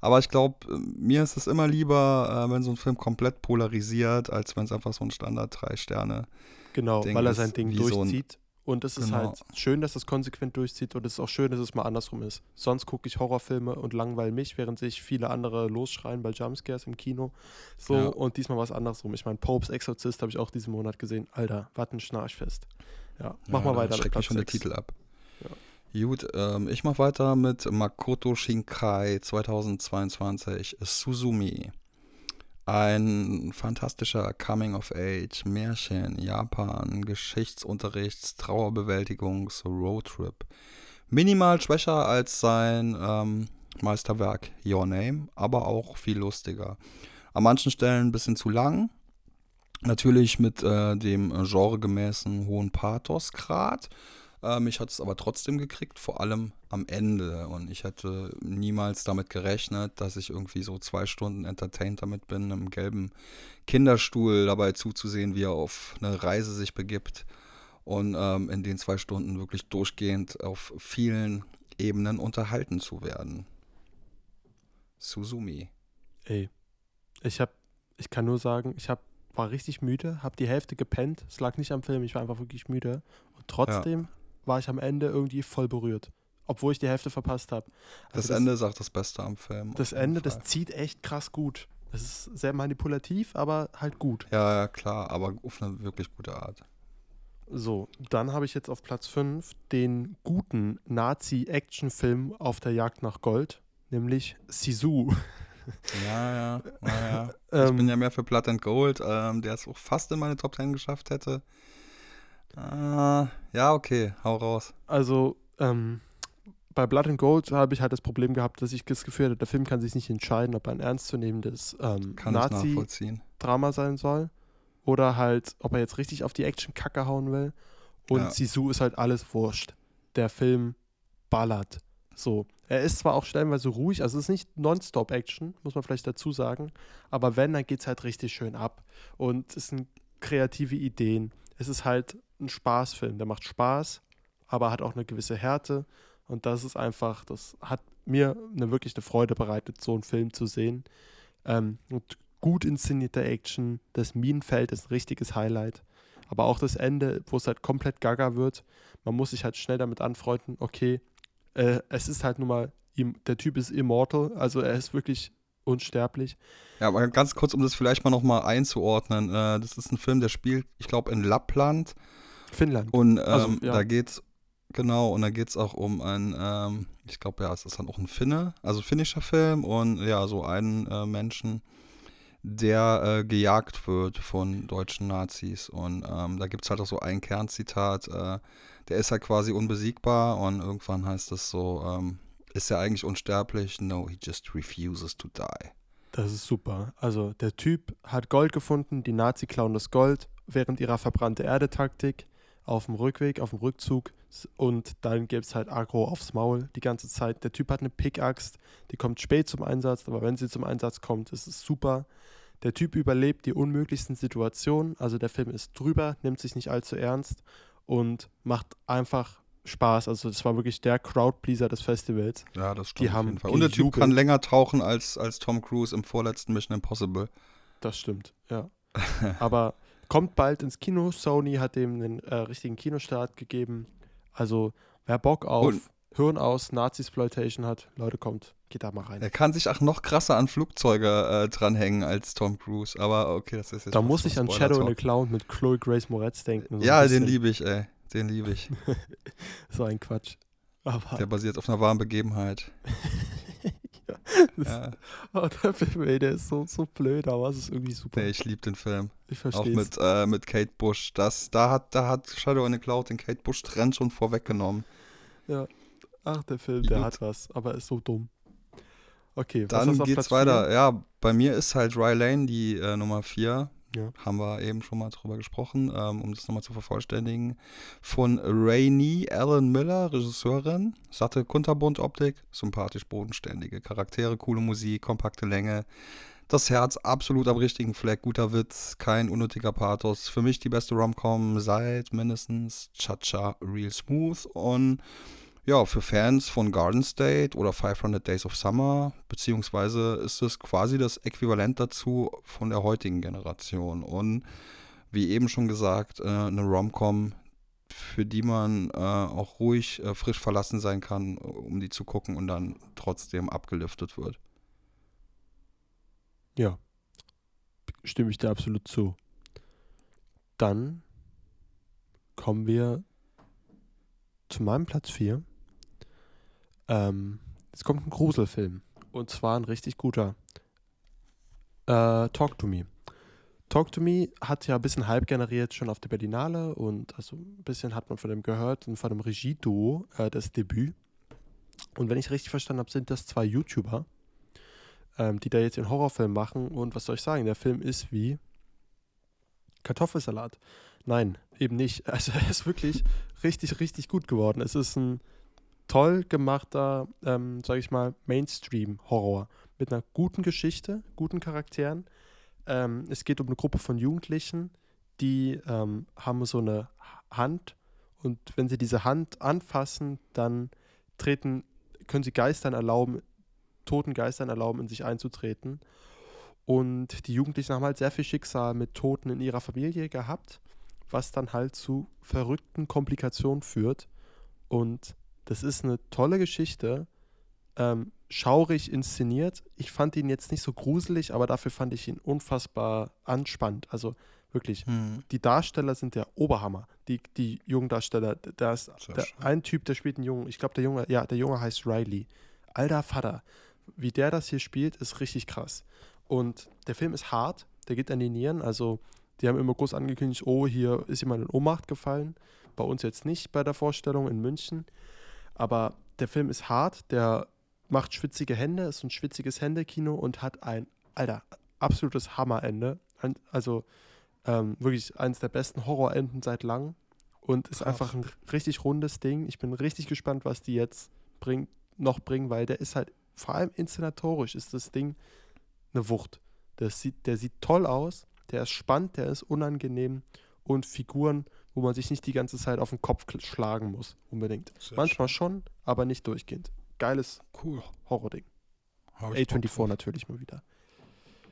S1: aber ich glaube, mir ist es immer lieber, äh, wenn so ein Film komplett polarisiert, als wenn es einfach so ein Standard drei Sterne
S2: Genau, Ding weil er sein Ding durchzieht. So und es ist genau. halt schön, dass es konsequent durchzieht und es ist auch schön, dass es mal andersrum ist. Sonst gucke ich Horrorfilme und langweile mich, während sich viele andere losschreien bei Jumpscares im Kino. So, ja. und diesmal was andersrum. Ich meine, Popes Exorcist habe ich auch diesen Monat gesehen. Alter, Watten schnarchfest. Ja, mach ja, mal weiter.
S1: Schreckt schon der Titel ab. Ja. Gut, ähm, ich mache weiter mit Makoto Shinkai 2022 Suzumi. Ein fantastischer Coming-of-Age, Märchen, Japan, Geschichtsunterrichts, Trauerbewältigungs, Roadtrip. Minimal schwächer als sein ähm, Meisterwerk Your Name, aber auch viel lustiger. An manchen Stellen ein bisschen zu lang, Natürlich mit äh, dem äh, genregemäßen hohen Pathosgrad. Äh, mich hat es aber trotzdem gekriegt, vor allem am Ende. Und ich hätte niemals damit gerechnet, dass ich irgendwie so zwei Stunden entertained damit bin, im gelben Kinderstuhl dabei zuzusehen, wie er auf eine Reise sich begibt. Und ähm, in den zwei Stunden wirklich durchgehend auf vielen Ebenen unterhalten zu werden. Suzumi.
S2: Ey, ich hab, ich kann nur sagen, ich hab, war richtig müde, hab die Hälfte gepennt. Es lag nicht am Film, ich war einfach wirklich müde. Und trotzdem ja war ich am Ende irgendwie voll berührt. Obwohl ich die Hälfte verpasst habe.
S1: Also das, Ende ist auch das Beste am Film.
S2: Das Ende, das zieht echt krass gut. Es ist sehr manipulativ, aber halt gut.
S1: Ja, ja, klar, aber auf eine wirklich gute Art.
S2: So, dann habe ich jetzt auf Platz 5 den guten Nazi-Action-Film auf der Jagd nach Gold, nämlich Sisu.
S1: Ja, ja, ja. ich bin ähm, ja mehr für Blood and Gold, ähm, der es auch fast in meine Top 10 geschafft hätte. Uh, ja, okay, hau raus.
S2: Also, ähm, bei Blood and Gold habe ich halt das Problem gehabt, dass ich das Gefühl hatte, der Film kann sich nicht entscheiden, ob er ein ernstzunehmendes ähm, Nazi-Drama sein soll oder halt, ob er jetzt richtig auf die Action-Kacke hauen will. Und ja. Sisu ist halt alles wurscht. Der Film ballert. So. Er ist zwar auch stellenweise ruhig, also es ist nicht Nonstop-Action, muss man vielleicht dazu sagen, aber wenn, dann geht es halt richtig schön ab. Und es sind kreative Ideen. Es ist halt ein Spaßfilm. Der macht Spaß, aber hat auch eine gewisse Härte. Und das ist einfach, das hat mir eine wirklich eine Freude bereitet, so einen Film zu sehen. Ähm, und gut inszenierte Action, das Minenfeld ist ein richtiges Highlight. Aber auch das Ende, wo es halt komplett gaga wird, man muss sich halt schnell damit anfreunden, okay, äh, es ist halt nun mal, der Typ ist immortal, also er ist wirklich unsterblich.
S1: Ja, aber ganz kurz, um das vielleicht mal nochmal einzuordnen. Äh, das ist ein Film, der spielt, ich glaube, in Lappland.
S2: Finnland.
S1: Und ähm, also, ja. da geht's, genau, und da geht es auch um ein, ähm, ich glaube, ja, es ist dann auch ein Finne, also finnischer Film und ja, so einen äh, Menschen, der äh, gejagt wird von deutschen Nazis. Und ähm, da gibt es halt auch so ein Kernzitat, äh, der ist halt quasi unbesiegbar und irgendwann heißt es so, ähm, ist er eigentlich unsterblich? No, he just refuses to die.
S2: Das ist super. Also der Typ hat Gold gefunden, die Nazi klauen das Gold während ihrer verbrannte Erde-Taktik auf dem Rückweg, auf dem Rückzug und dann gibt es halt Agro aufs Maul die ganze Zeit. Der Typ hat eine Pickaxe, die kommt spät zum Einsatz, aber wenn sie zum Einsatz kommt, ist es super. Der Typ überlebt die unmöglichsten Situationen, also der Film ist drüber, nimmt sich nicht allzu ernst und macht einfach Spaß. Also das war wirklich der Crowdpleaser des Festivals.
S1: Ja, das stimmt. Die haben Und der Typ kann länger tauchen als, als Tom Cruise im vorletzten Mission Impossible.
S2: Das stimmt, ja. Aber Kommt bald ins Kino. Sony hat dem einen äh, richtigen Kinostart gegeben. Also, wer Bock auf Und Hirn aus Nazi-Exploitation hat, Leute, kommt, geht da mal rein.
S1: Er kann sich auch noch krasser an Flugzeuge äh, dranhängen als Tom Cruise. Aber okay, das ist jetzt.
S2: Da muss ich an Shadow in the Clown mit Chloe Grace Moretz denken.
S1: So ja, den liebe ich, ey. Den liebe ich.
S2: so ein Quatsch.
S1: Aber Der basiert auf einer wahren Begebenheit.
S2: ja. Oh, der Film, ey, der ist so, so blöd, aber es ist irgendwie super.
S1: Nee, ich liebe den Film.
S2: Ich verstehe. Auch
S1: mit, äh, mit Kate Bush. Das, da, hat, da hat Shadow in the Cloud den Kate Bush-Trend schon vorweggenommen.
S2: Ja. Ach, der Film, der Gut. hat was, aber ist so dumm. Okay,
S1: was Dann geht's weiter. 4? Ja, bei mir ist halt Ry Lane die äh, Nummer 4. Ja. Haben wir eben schon mal drüber gesprochen, ähm, um das nochmal zu vervollständigen. Von Rainey Allen Miller, Regisseurin. Satte Kunterbund-Optik, sympathisch bodenständige Charaktere, coole Musik, kompakte Länge. Das Herz absolut am richtigen Fleck, guter Witz, kein unnötiger Pathos. Für mich die beste Rom-Com seit mindestens Cha-Cha Real Smooth und ja, für Fans von Garden State oder 500 Days of Summer, beziehungsweise ist es quasi das Äquivalent dazu von der heutigen Generation. Und wie eben schon gesagt, äh, eine Rom-Com, für die man äh, auch ruhig äh, frisch verlassen sein kann, um die zu gucken und dann trotzdem abgeliftet wird.
S2: Ja, stimme ich dir absolut zu. Dann kommen wir zu meinem Platz 4. Ähm, es kommt ein Gruselfilm. Und zwar ein richtig guter. Äh, Talk to Me. Talk to Me hat ja ein bisschen Hype generiert schon auf der Berlinale und also ein bisschen hat man von dem gehört und von dem Regieduo äh, das Debüt. Und wenn ich richtig verstanden habe, sind das zwei YouTuber, ähm, die da jetzt den Horrorfilm machen. Und was soll ich sagen, der Film ist wie Kartoffelsalat. Nein, eben nicht. Also er ist wirklich richtig, richtig gut geworden. Es ist ein toll gemachter, ähm, sage ich mal, Mainstream-Horror mit einer guten Geschichte, guten Charakteren. Ähm, es geht um eine Gruppe von Jugendlichen, die ähm, haben so eine Hand und wenn sie diese Hand anfassen, dann treten, können sie Geistern erlauben, toten Geistern erlauben, in sich einzutreten. Und die Jugendlichen haben halt sehr viel Schicksal mit Toten in ihrer Familie gehabt, was dann halt zu verrückten Komplikationen führt. Und das ist eine tolle Geschichte, ähm, schaurig inszeniert. Ich fand ihn jetzt nicht so gruselig, aber dafür fand ich ihn unfassbar anspannt. Also wirklich, hm. die Darsteller sind der Oberhammer. Die, die jungen Darsteller, da ist der, ein Typ, der spielt einen Jungen. Ich glaube, der Junge, ja, der Junge heißt Riley. Alter Vater, wie der das hier spielt, ist richtig krass. Und der Film ist hart, der geht an die Nieren. Also, die haben immer groß angekündigt, oh, hier ist jemand in Ohnmacht gefallen. Bei uns jetzt nicht bei der Vorstellung in München. Aber der Film ist hart, der macht schwitzige Hände, ist ein schwitziges Händekino und hat ein, alter, absolutes Hammerende. Also ähm, wirklich eines der besten Horrorenden seit langem und ist Krass. einfach ein richtig rundes Ding. Ich bin richtig gespannt, was die jetzt bringt, noch bringen, weil der ist halt, vor allem inszenatorisch ist das Ding eine Wucht. Das sieht, der sieht toll aus, der ist spannend, der ist unangenehm und Figuren, wo man sich nicht die ganze Zeit auf den Kopf schlagen muss, unbedingt. Sehr Manchmal schön. schon, aber nicht durchgehend. Geiles cool. Horror-Ding. A24 natürlich mal wieder.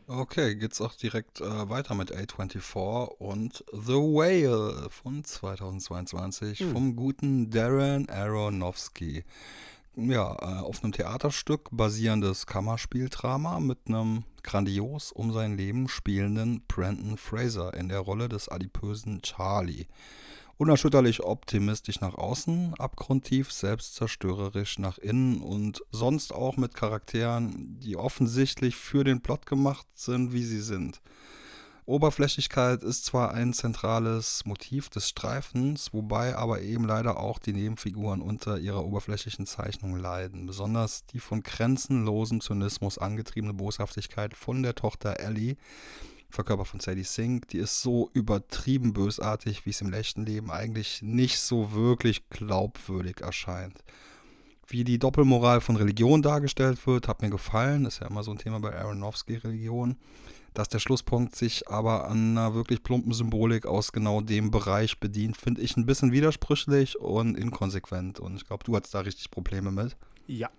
S1: Okay, geht's auch direkt äh, weiter mit A24 und The Whale von 2022 hm. vom guten Darren Aronofsky ja, äh, auf einem Theaterstück basierendes Kammerspieldrama mit einem grandios um sein Leben spielenden Brandon Fraser in der Rolle des adipösen Charlie. Unerschütterlich optimistisch nach außen, abgrundtief selbstzerstörerisch nach innen und sonst auch mit Charakteren, die offensichtlich für den Plot gemacht sind, wie sie sind. Oberflächlichkeit ist zwar ein zentrales Motiv des Streifens, wobei aber eben leider auch die Nebenfiguren unter ihrer oberflächlichen Zeichnung leiden. Besonders die von grenzenlosem Zynismus angetriebene Boshaftigkeit von der Tochter Ellie, verkörpert von Sadie Sink, die ist so übertrieben bösartig, wie es im echten Leben eigentlich nicht so wirklich glaubwürdig erscheint. Wie die Doppelmoral von Religion dargestellt wird, hat mir gefallen. Das ist ja immer so ein Thema bei Aronofsky-Religion dass der Schlusspunkt sich aber an einer wirklich plumpen Symbolik aus genau dem Bereich bedient, finde ich ein bisschen widersprüchlich und inkonsequent. Und ich glaube, du hattest da richtig Probleme mit.
S2: Ja,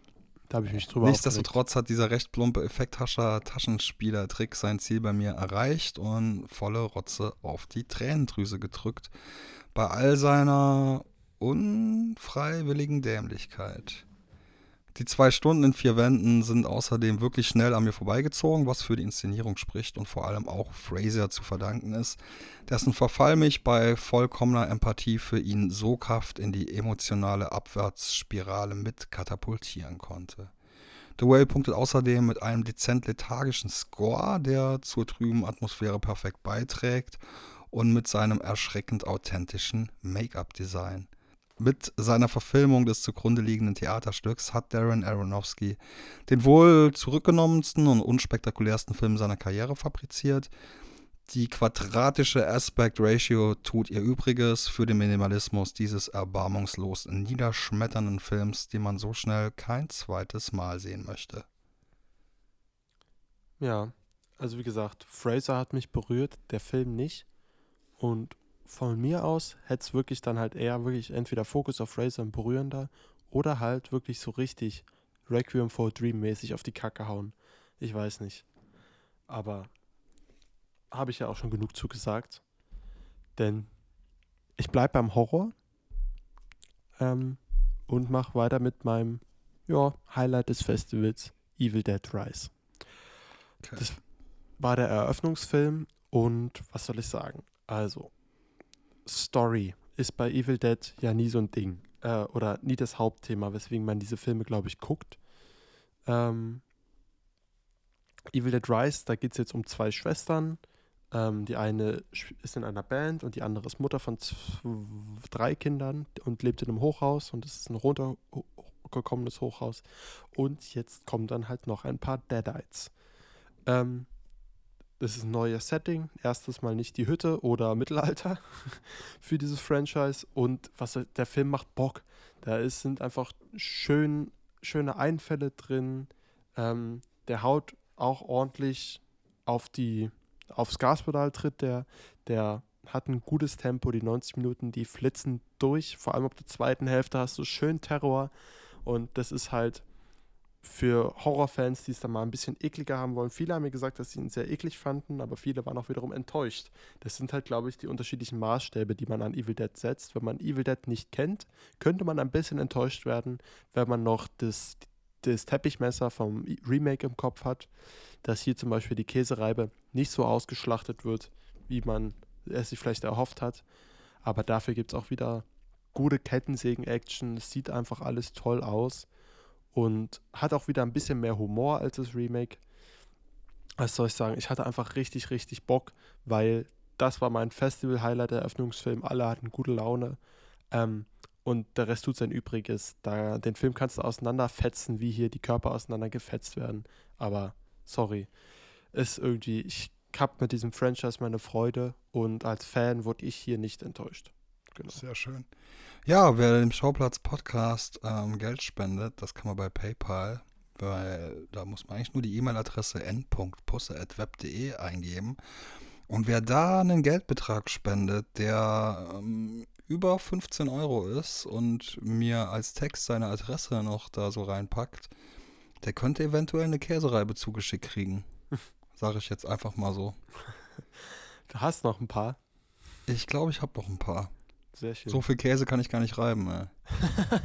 S2: da habe ich mich drüber
S1: Nichtsdestotrotz hat dieser recht plumpe Effekthascher-Taschenspieler-Trick sein Ziel bei mir erreicht und volle Rotze auf die Tränendrüse gedrückt. Bei all seiner unfreiwilligen Dämlichkeit. Die zwei Stunden in vier Wänden sind außerdem wirklich schnell an mir vorbeigezogen, was für die Inszenierung spricht und vor allem auch Fraser zu verdanken ist, dessen Verfall mich bei vollkommener Empathie für ihn soghaft in die emotionale Abwärtsspirale mit katapultieren konnte. Whale punktet außerdem mit einem dezent lethargischen Score, der zur trüben Atmosphäre perfekt beiträgt und mit seinem erschreckend authentischen Make-up-Design. Mit seiner Verfilmung des zugrunde liegenden Theaterstücks hat Darren Aronofsky den wohl zurückgenommensten und unspektakulärsten Film seiner Karriere fabriziert. Die quadratische Aspect Ratio tut ihr Übriges für den Minimalismus dieses erbarmungslos niederschmetternden Films, den man so schnell kein zweites Mal sehen möchte.
S2: Ja, also wie gesagt, Fraser hat mich berührt, der Film nicht. Und von mir aus hätte es wirklich dann halt eher wirklich entweder Fokus auf Razor und berührender oder halt wirklich so richtig Requiem for a Dream mäßig auf die Kacke hauen. Ich weiß nicht. Aber habe ich ja auch schon genug zugesagt. Denn ich bleibe beim Horror ähm, und mache weiter mit meinem ja, Highlight des Festivals, Evil Dead Rise. Okay. Das war der Eröffnungsfilm und was soll ich sagen? Also, Story ist bei Evil Dead ja nie so ein Ding. Äh, oder nie das Hauptthema, weswegen man diese Filme, glaube ich, guckt. Ähm, Evil Dead Rise, da geht es jetzt um zwei Schwestern. Ähm, die eine ist in einer Band und die andere ist Mutter von drei Kindern und lebt in einem Hochhaus und es ist ein runtergekommenes Hochhaus. Und jetzt kommen dann halt noch ein paar Deadites. Ähm, das ist ein neues Setting. Erstes Mal nicht die Hütte oder Mittelalter für dieses Franchise. Und was der Film macht Bock. Da ist, sind einfach schön, schöne Einfälle drin. Ähm, der haut auch ordentlich auf die, aufs Gaspedal tritt. Der, der hat ein gutes Tempo. Die 90 Minuten, die flitzen durch. Vor allem auf der zweiten Hälfte hast du schön Terror. Und das ist halt für Horrorfans, die es dann mal ein bisschen ekliger haben wollen. Viele haben mir gesagt, dass sie ihn sehr eklig fanden, aber viele waren auch wiederum enttäuscht. Das sind halt, glaube ich, die unterschiedlichen Maßstäbe, die man an Evil Dead setzt. Wenn man Evil Dead nicht kennt, könnte man ein bisschen enttäuscht werden, wenn man noch das, das Teppichmesser vom Remake im Kopf hat, dass hier zum Beispiel die Käsereibe nicht so ausgeschlachtet wird, wie man es sich vielleicht erhofft hat. Aber dafür gibt es auch wieder gute Kettensägen-Action. Es sieht einfach alles toll aus und hat auch wieder ein bisschen mehr Humor als das Remake. Was soll ich sagen? Ich hatte einfach richtig, richtig Bock, weil das war mein Festival-Highlight, der Eröffnungsfilm. Alle hatten gute Laune. Ähm, und der Rest tut sein Übriges. Da, den Film kannst du auseinanderfetzen, wie hier die Körper auseinandergefetzt werden. Aber sorry. Ist irgendwie, ich habe mit diesem Franchise meine Freude und als Fan wurde ich hier nicht enttäuscht.
S1: Genau. Sehr schön. Ja, wer dem Schauplatz Podcast ähm, Geld spendet, das kann man bei PayPal, weil da muss man eigentlich nur die E-Mail-Adresse n.pusse.web.de eingeben. Und wer da einen Geldbetrag spendet, der ähm, über 15 Euro ist und mir als Text seine Adresse noch da so reinpackt, der könnte eventuell eine Käsereibe zugeschickt kriegen. Sage ich jetzt einfach mal so.
S2: Du hast noch ein paar.
S1: Ich glaube, ich habe noch ein paar.
S2: Sehr schön.
S1: So viel Käse kann ich gar nicht reiben, ey.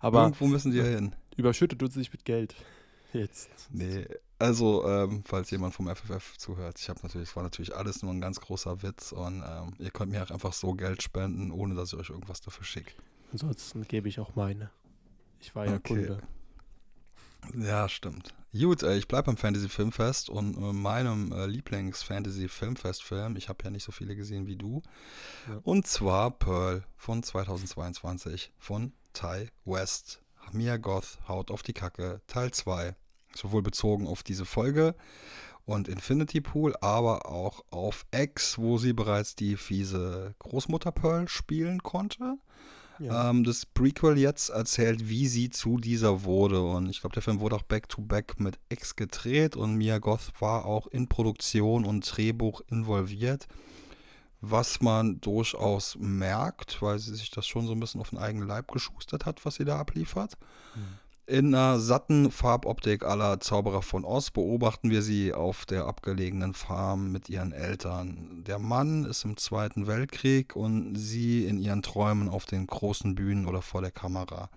S2: Aber
S1: Irgendwo müssen die ja hin.
S2: Überschüttet du sich mit Geld. Jetzt.
S1: Nee, also, ähm, falls jemand vom FFF zuhört, ich habe natürlich, es war natürlich alles nur ein ganz großer Witz und ähm, ihr könnt mir auch einfach so Geld spenden, ohne dass ich euch irgendwas dafür schicke.
S2: Ansonsten gebe ich auch meine. Ich war ja
S1: Okay.
S2: Kunde.
S1: Ja, stimmt. Gut, äh, ich bleibe beim Fantasy Filmfest und äh, meinem äh, Lieblings-Fantasy Filmfest-Film. Ich habe ja nicht so viele gesehen wie du.
S2: Ja.
S1: Und zwar Pearl von 2022 von Ty West. Mia Goth haut auf die Kacke, Teil 2. Sowohl bezogen auf diese Folge und Infinity Pool, aber auch auf X, wo sie bereits die fiese Großmutter Pearl spielen konnte.
S2: Ja.
S1: Ähm, das Prequel jetzt erzählt, wie sie zu dieser wurde. Und ich glaube, der Film wurde auch back-to-back mit X gedreht und Mia Goth war auch in Produktion und Drehbuch involviert. Was man durchaus merkt, weil sie sich das schon so ein bisschen auf den eigenen Leib geschustert hat, was sie da abliefert.
S2: Mhm.
S1: In einer satten Farboptik aller Zauberer von Oz beobachten wir sie auf der abgelegenen Farm mit ihren Eltern. Der Mann ist im Zweiten Weltkrieg und sie in ihren Träumen auf den großen Bühnen oder vor der Kamera.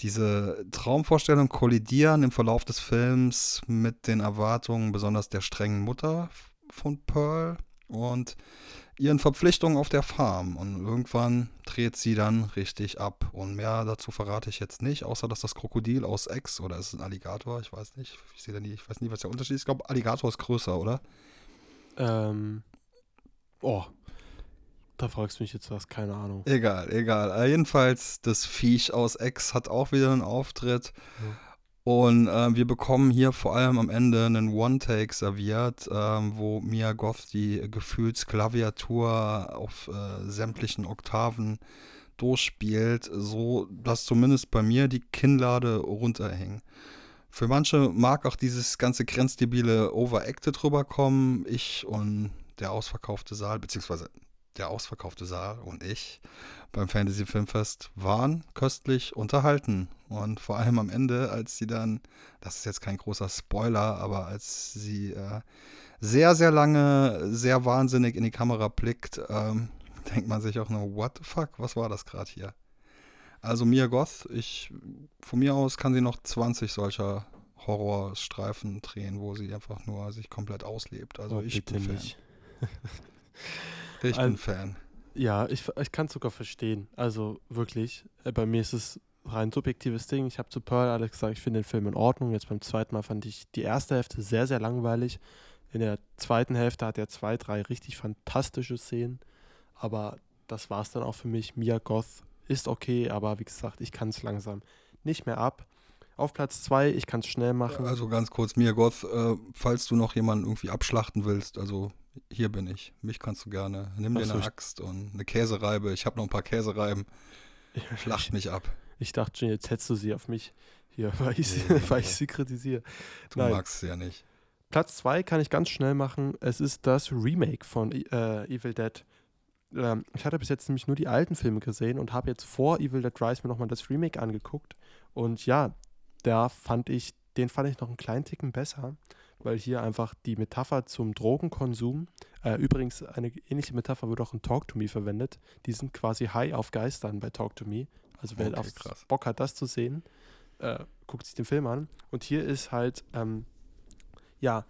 S1: Diese Traumvorstellungen kollidieren im Verlauf des Films mit den Erwartungen besonders der strengen Mutter von Pearl und ihren Verpflichtungen auf der Farm. Und irgendwann dreht sie dann richtig ab. Und mehr dazu verrate ich jetzt nicht, außer dass das Krokodil aus Ex oder ist es ein Alligator? Ich weiß nicht. Ich sehe da nie, ich weiß nie, was der Unterschied ist. Ich glaube, Alligator ist größer, oder?
S2: Ähm. Oh. Da fragst du mich jetzt was, keine Ahnung.
S1: Egal, egal. Äh, jedenfalls, das Viech aus Ex hat auch wieder einen Auftritt.
S2: Ja.
S1: Und äh, wir bekommen hier vor allem am Ende einen One-Take serviert, ähm, wo Mia Goth die Gefühlsklaviatur auf äh, sämtlichen Oktaven durchspielt, so dass zumindest bei mir die Kinnlade runterhing. Für manche mag auch dieses ganze grenzdebile Overacted rüberkommen. Ich und der ausverkaufte Saal, beziehungsweise der ausverkaufte Saal und ich beim Fantasy Filmfest waren köstlich unterhalten. Und vor allem am Ende, als sie dann, das ist jetzt kein großer Spoiler, aber als sie äh, sehr, sehr lange, sehr wahnsinnig in die Kamera blickt, ähm, denkt man sich auch nur, what the fuck, was war das gerade hier? Also Mia Goth, ich, von mir aus kann sie noch 20 solcher Horrorstreifen drehen, wo sie einfach nur sich komplett auslebt. Also
S2: Oh,
S1: ich bin Fan. Ich
S2: Al-
S1: bin Fan.
S2: Ja, ich, ich kann es sogar verstehen. Also wirklich, äh, bei mir ist es rein subjektives Ding. Ich habe zu Pearl alles gesagt, ich finde den Film in Ordnung. Jetzt beim zweiten Mal fand ich die erste Hälfte sehr, sehr langweilig. In der zweiten Hälfte hat er zwei, drei richtig fantastische Szenen. Aber das war es dann auch für mich. Mia Goth ist okay, aber wie gesagt, ich kann es langsam nicht mehr ab. Auf Platz 2, ich kann es schnell machen.
S1: Also ganz kurz, Mia Goth, äh, falls du noch jemanden irgendwie abschlachten willst, also hier bin ich. Mich kannst du gerne. Nimm dir
S2: Ach so,
S1: eine Axt und eine Käsereibe. Ich habe noch ein paar Käsereiben. Schlacht
S2: ich,
S1: mich ab.
S2: ich dachte schon, jetzt hättest du sie auf mich hier, weil ich,
S1: Nee, nee,
S2: weil ich sie kritisiere.
S1: Du
S2: Nein.
S1: magst es ja nicht.
S2: Platz 2 kann ich ganz schnell machen. Es ist das Remake von äh, Evil Dead. Ähm, ich hatte bis jetzt nämlich nur die alten Filme gesehen und habe jetzt vor Evil Dead Rise mir nochmal das Remake angeguckt. Und ja, da fand ich, den fand ich noch einen kleinen Ticken besser, weil hier einfach die Metapher zum Drogenkonsum, äh, übrigens eine ähnliche Metapher wird auch in Talk to Me verwendet. Die sind quasi high auf Geistern bei Talk to Me. Also wer
S1: Okay.
S2: Bock hat, das zu sehen, äh, guckt sich den Film an. Und hier ist halt, ähm, ja,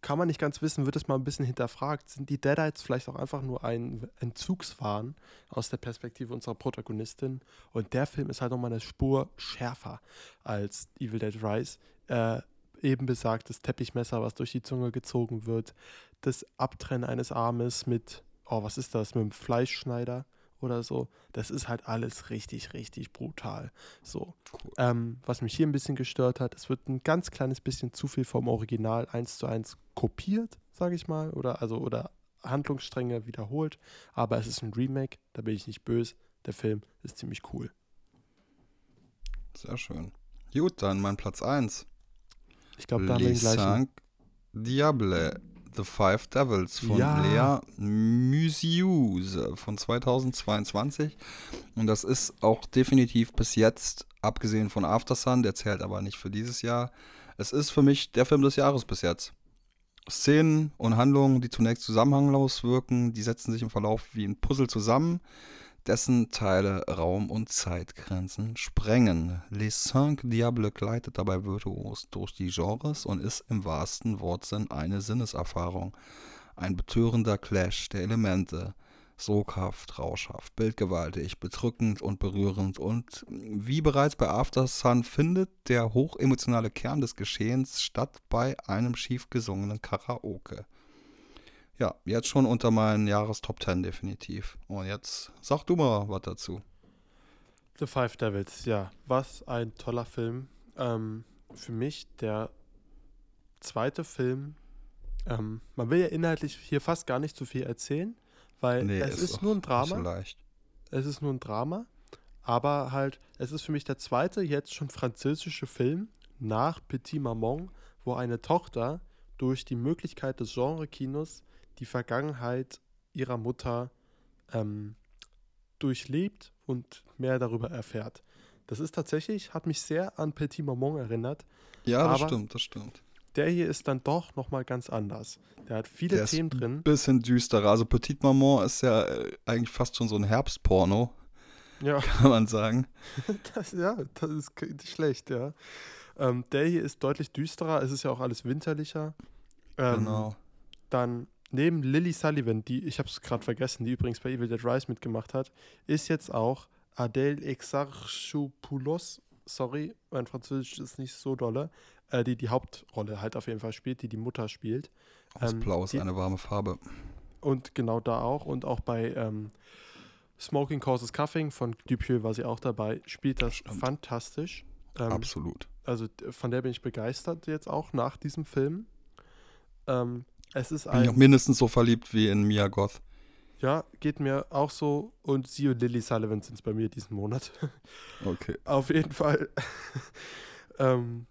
S2: kann man nicht ganz wissen, wird es mal ein bisschen hinterfragt. Sind die Deadites vielleicht auch einfach nur ein Entzugswahn aus der Perspektive unserer Protagonistin? Und der Film ist halt nochmal eine Spur schärfer als Evil Dead Rise. Äh, eben besagtes Teppichmesser, was durch die Zunge gezogen wird, das Abtrennen eines Armes mit, oh, was ist das, mit dem Fleischschneider oder so. Das ist halt alles richtig, richtig brutal. So.
S1: Cool.
S2: Ähm, was mich hier ein bisschen gestört hat, es wird ein ganz kleines bisschen zu viel vom Original eins zu eins kopiert, sage ich mal, oder also oder Handlungsstränge wiederholt, aber es ist ein Remake, da bin ich nicht böse. Der Film ist ziemlich cool.
S1: Sehr schön. Gut, dann mein Platz 1.
S2: Ich glaube, da haben wir.
S1: Cinq Diable, The Five Devils von
S2: Ja.
S1: Lea Musius von 2022. Und das ist auch definitiv bis jetzt, abgesehen von Aftersun, der zählt aber nicht für dieses Jahr. Es ist für mich der Film des Jahres bis jetzt. Szenen und Handlungen, die zunächst zusammenhanglos wirken, die setzen sich im Verlauf wie ein Puzzle zusammen, dessen Teile Raum- und Zeitgrenzen sprengen. Les Cinq Diables gleitet dabei virtuos durch die Genres und ist im wahrsten Wortsinn eine Sinneserfahrung. Ein betörender Clash der Elemente. Soghaft, rauschhaft, bildgewaltig, bedrückend und berührend und wie bereits bei After Sun findet der hochemotionale Kern des Geschehens statt bei einem schief gesungenen Karaoke. Ja, jetzt schon unter meinen Jahrestop 10 definitiv. Und jetzt sag du mal was dazu.
S2: The Five Devils, ja, was ein toller Film. Ähm, für mich der zweite Film. Ähm, man will ja inhaltlich hier fast gar nicht so viel erzählen, weil es ist,
S1: auch
S2: nur ein Drama.
S1: So leicht.
S2: es ist nur ein Drama, aber halt, es ist für mich der zweite jetzt schon französische Film nach Petit Maman, wo eine Tochter durch die Möglichkeit des Genre-Kinos die Vergangenheit ihrer Mutter ähm, durchlebt und mehr darüber erfährt. Das ist tatsächlich, hat mich sehr an Petit Maman erinnert.
S1: Ja, das stimmt, das stimmt.
S2: Der hier ist dann doch nochmal ganz anders. Der hat viele
S1: Der ist
S2: Themen drin.
S1: ein bisschen düsterer. Also Petite Maman ist ja äh, eigentlich fast schon so ein Herbstporno,
S2: Ja.
S1: kann man sagen.
S2: Das, ja, das ist nicht schlecht, ja. Ähm, der hier ist deutlich düsterer, es ist ja auch alles winterlicher. Ähm,
S1: genau.
S2: Dann neben Lily Sullivan, die, ich habe es gerade vergessen, die übrigens bei Evil Dead Rise mitgemacht hat, ist jetzt auch Adele Exarchopoulos, sorry, mein Französisch ist nicht so dolle, äh, die die Hauptrolle halt auf jeden Fall spielt, die die Mutter spielt.
S1: Aus
S2: ähm,
S1: Blau ist
S2: die-
S1: eine warme Farbe.
S2: Und genau da auch. Und auch bei ähm, Smoking Causes Cuffing von Dupieux war sie auch dabei. Spielt das
S1: Stimmt.
S2: fantastisch. Ähm,
S1: Absolut.
S2: also von der bin ich begeistert jetzt auch nach diesem Film. Ähm, es ist
S1: Bin ich auch
S2: ein,
S1: mindestens so verliebt wie in Mia Goth.
S2: ja, geht mir auch so. Und sie und Lily Sullivan sind es bei mir diesen Monat.
S1: Okay.
S2: Auf jeden Fall. ähm,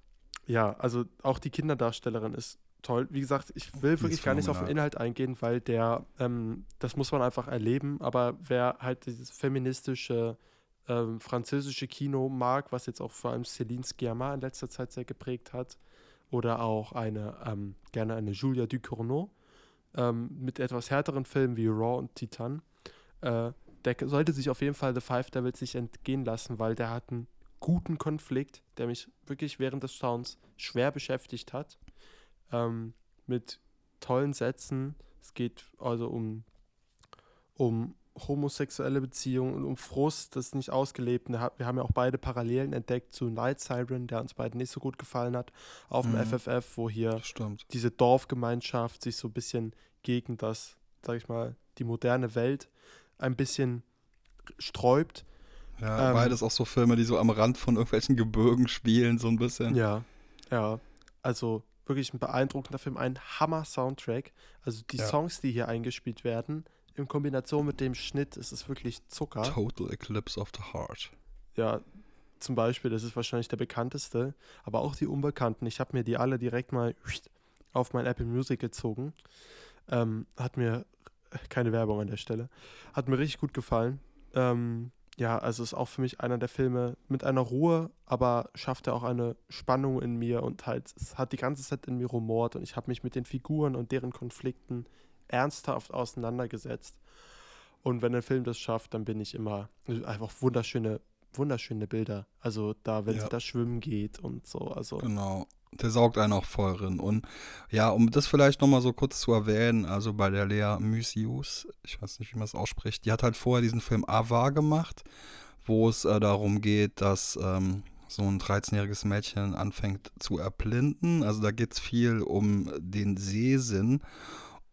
S2: ja, also auch die Kinderdarstellerin ist toll. Wie gesagt, ich will wirklich gar nicht auf den. Inhalt eingehen, weil der, ähm, das muss man einfach erleben. Aber wer halt dieses feministische ähm, französische Kino mag, was jetzt auch vor allem Céline Sciamma in letzter Zeit sehr geprägt hat, oder auch eine, ähm, gerne eine Julia Ducournau ähm, mit etwas härteren Filmen wie Raw und Titan, äh, der sollte sich auf jeden Fall The Five Devils sich entgehen lassen, weil der hat einen guten Konflikt, der mich wirklich während des Sounds schwer beschäftigt hat. Ähm, mit tollen Sätzen. Es geht also um, um homosexuelle Beziehungen und um Frust, das nicht ausgelebt. Wir haben ja auch beide Parallelen entdeckt zu Night Siren, der uns beiden nicht so gut gefallen hat, auf dem
S1: Mhm.
S2: FFF, wo hier diese Dorfgemeinschaft sich so ein bisschen gegen das, sag ich mal, die moderne Welt ein bisschen sträubt.
S1: Ja,
S2: Ähm,
S1: beides auch so Filme, die so am Rand von irgendwelchen Gebirgen spielen, so ein bisschen.
S2: Ja, ja. Also wirklich ein beeindruckender Film, ein Hammer-Soundtrack. Also die
S1: Ja.
S2: Songs, die hier eingespielt werden, in Kombination mit dem Schnitt, ist es wirklich Zucker.
S1: Total Eclipse of the Heart.
S2: Ja, zum Beispiel, das ist wahrscheinlich der bekannteste, aber auch die unbekannten. Ich habe mir die alle direkt mal auf mein Apple Music gezogen. Ähm, hat mir keine Werbung an der Stelle. Hat mir richtig gut gefallen. Ähm, ja, also ist auch für mich einer der Filme mit einer Ruhe, aber schafft er auch eine Spannung in mir und halt, es hat die ganze Zeit in mir rumort und ich habe mich mit den Figuren und deren Konflikten ernsthaft auseinandergesetzt. Und wenn ein Film das schafft, dann bin ich immer einfach wunderschöne, wunderschöne Bilder. Also da, wenn
S1: Ja.
S2: sie da schwimmen geht und so. Also
S1: Genau. Der saugt einen auch voll rein. Und ja, um das vielleicht nochmal so kurz zu erwähnen, also bei der Lea Mysius, ich weiß nicht, wie man es ausspricht, die hat halt vorher diesen Film Ava gemacht, wo es äh, darum geht, dass ähm, so ein 13-jähriges Mädchen anfängt zu erblinden. Also da geht es viel um den Sehsinn.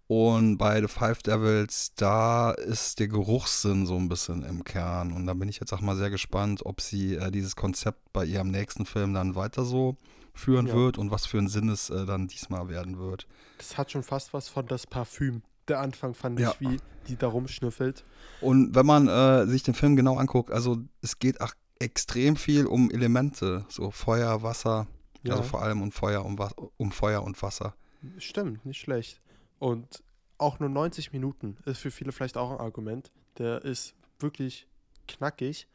S1: Und bei The Five Devils, da ist der Geruchssinn so ein bisschen im Kern. Und da bin ich jetzt auch mal sehr gespannt, ob sie äh, dieses Konzept bei ihrem nächsten Film dann weiter so führen
S2: Ja.
S1: wird und was für ein Sinn es äh, dann diesmal werden wird.
S2: das hat schon fast was von das Parfüm. Der Anfang fand
S1: Ja.
S2: ich, wie die da rumschnüffelt.
S1: Und wenn man äh, sich den Film genau anguckt, also es geht auch extrem viel um Elemente, so Feuer, Wasser,
S2: Ja,
S1: also vor allem um Feuer, um, um Feuer und Wasser.
S2: stimmt, nicht schlecht. Und auch nur 90 Minuten ist für viele vielleicht auch ein Argument. Der ist wirklich knackig.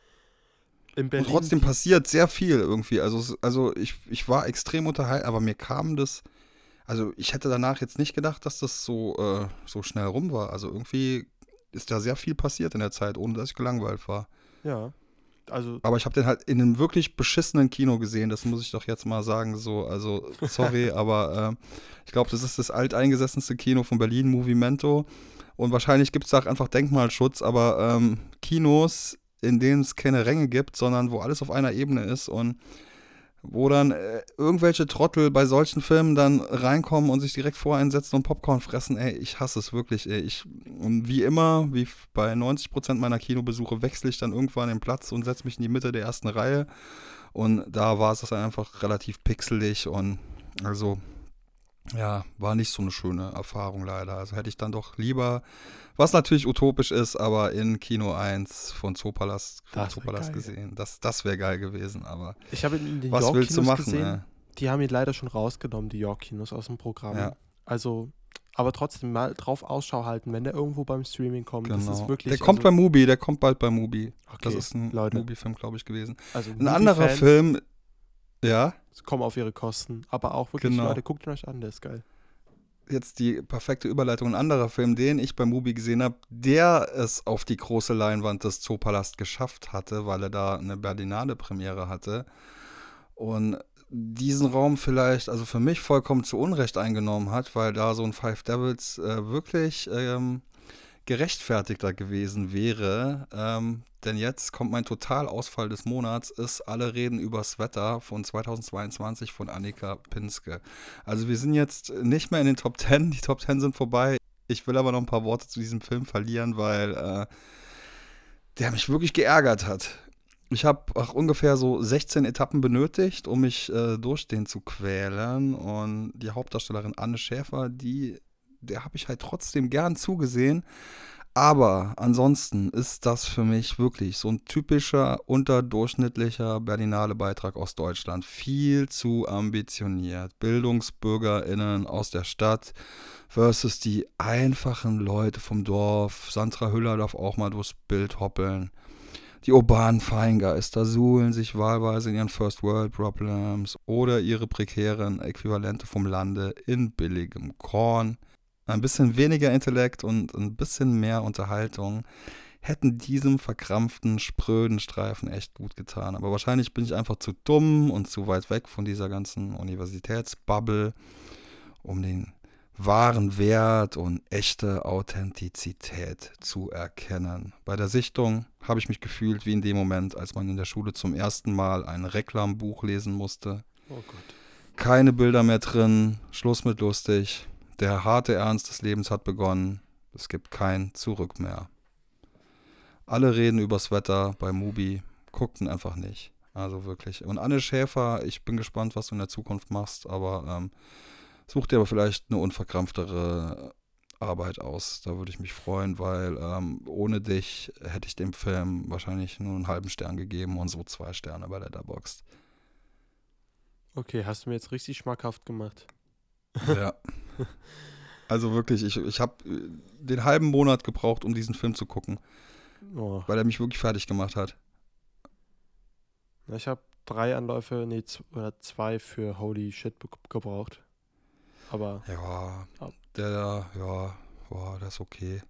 S2: In Berlin.
S1: Und trotzdem passiert sehr viel irgendwie. Also, also ich, ich war extrem unterhalten, aber mir kam das. Also ich hätte danach jetzt nicht gedacht, dass das so, äh, so schnell rum war. Also irgendwie ist da sehr viel passiert in der Zeit, ohne dass ich gelangweilt war.
S2: Ja. Also,
S1: Aber ich habe den halt in einem wirklich beschissenen Kino gesehen, das muss ich doch jetzt mal sagen. So, also sorry, aber äh, ich glaube, das ist das alteingesessenste Kino von Berlin, Movimento. Und wahrscheinlich gibt es da auch einfach Denkmalschutz, aber ähm, Kinos, in denen es keine Ränge gibt, sondern wo alles auf einer Ebene ist und wo dann äh, irgendwelche Trottel bei solchen Filmen dann reinkommen und sich direkt voreinsetzen und Popcorn fressen, ey, ich hasse es wirklich, ey. Ich, und wie immer, wie bei 90% meiner Kinobesuche, wechsle ich dann irgendwann den Platz und setze mich in die Mitte der ersten Reihe. Und da war es dann einfach relativ pixelig und also, ja, war nicht so eine schöne Erfahrung leider. Also hätte ich dann doch lieber, was natürlich utopisch ist, aber in Kino 1 von Zoopalast, von Zoopalast gesehen. Das, das wäre geil gewesen, aber
S2: ich habe in den
S1: was
S2: York
S1: willst du machen?
S2: gesehen.
S1: ey?
S2: Die haben ihn leider schon rausgenommen, die York-Kinos aus dem Programm.
S1: Ja.
S2: Also, aber trotzdem mal drauf Ausschau halten, wenn der irgendwo beim Streaming kommt. Das ist
S1: Genau.
S2: wirklich.
S1: der kommt
S2: also,
S1: bei Mubi, der kommt bald bei Mubi.
S2: okay,
S1: Das ist ein. Mubi-Film, glaube ich, gewesen.
S2: Also
S1: Ein anderer
S2: Movie-Fans
S1: Film, ja,
S2: Kommen auf ihre Kosten. Aber auch wirklich,
S1: Genau.
S2: Leute, guckt ihn euch an, der ist geil.
S1: jetzt die perfekte Überleitung. Ein anderer Film, den ich bei Mubi gesehen habe, der es auf die große Leinwand des Zoopalast geschafft hatte, weil er da eine Berlinale-Premiere hatte. Und diesen Raum vielleicht, also für mich vollkommen zu Unrecht eingenommen hat, weil da so ein Five Devils äh, wirklich ähm, gerechtfertigter gewesen wäre. Ähm, denn jetzt kommt mein Totalausfall des Monats, ist Alle reden übers Wetter von 2022 von Annika Pinske. Also wir sind jetzt nicht mehr in den Top 10, die Top 10 sind vorbei. Ich will aber noch ein paar Worte zu diesem Film verlieren, weil äh, der mich wirklich geärgert hat. Ich habe ungefähr so 16 Etappen benötigt, um mich äh, durch den zu quälen. Und die Hauptdarstellerin Anne Schäfer, die, der habe ich halt trotzdem gern zugesehen. Aber ansonsten ist das für mich wirklich so ein typischer unterdurchschnittlicher Berlinale Beitrag aus Deutschland. Viel zu ambitioniert. BildungsbürgerInnen aus der Stadt versus die einfachen Leute vom Dorf. Sandra Hüller darf auch mal durchs Bild hoppeln. Die urbanen Feingeister suhlen sich wahlweise in ihren First World Problems oder ihre prekären Äquivalente vom Lande in billigem Korn. Ein bisschen weniger Intellekt und ein bisschen mehr Unterhaltung hätten diesem verkrampften, spröden Streifen echt gut getan. Aber wahrscheinlich bin ich einfach zu dumm und zu weit weg von dieser ganzen Universitätsbubble, um den wahren Wert und echte Authentizität zu erkennen. Bei der Sichtung habe ich mich gefühlt wie in dem Moment, als man in der Schule zum ersten Mal ein Reklambuch lesen musste.
S2: Oh Gott.
S1: Keine Bilder mehr drin, Schluss mit lustig. Der harte Ernst des Lebens hat begonnen. Es gibt kein Zurück mehr. Alle reden übers Wetter bei Mubi. guckt ihn einfach nicht. Also wirklich. Und Anne Schäfer, ich bin gespannt, was du in der Zukunft machst, aber ähm, such dir aber vielleicht eine unverkrampftere Arbeit aus. Da würde ich mich freuen, weil ähm, ohne dich hätte ich dem Film wahrscheinlich nur einen halben Stern gegeben und so zwei Sterne bei Letterboxd.
S2: Okay, hast du mir jetzt richtig schmackhaft gemacht.
S1: Ja. Also wirklich, ich, ich habe äh, den halben Monat gebraucht, um diesen Film zu gucken,
S2: Oh.
S1: weil er mich wirklich fertig gemacht hat.
S2: Ich habe drei Anläufe, nee, oder zwei für Holy Shit gebraucht. Aber
S1: Ja, der, ja, boah, der ist okay.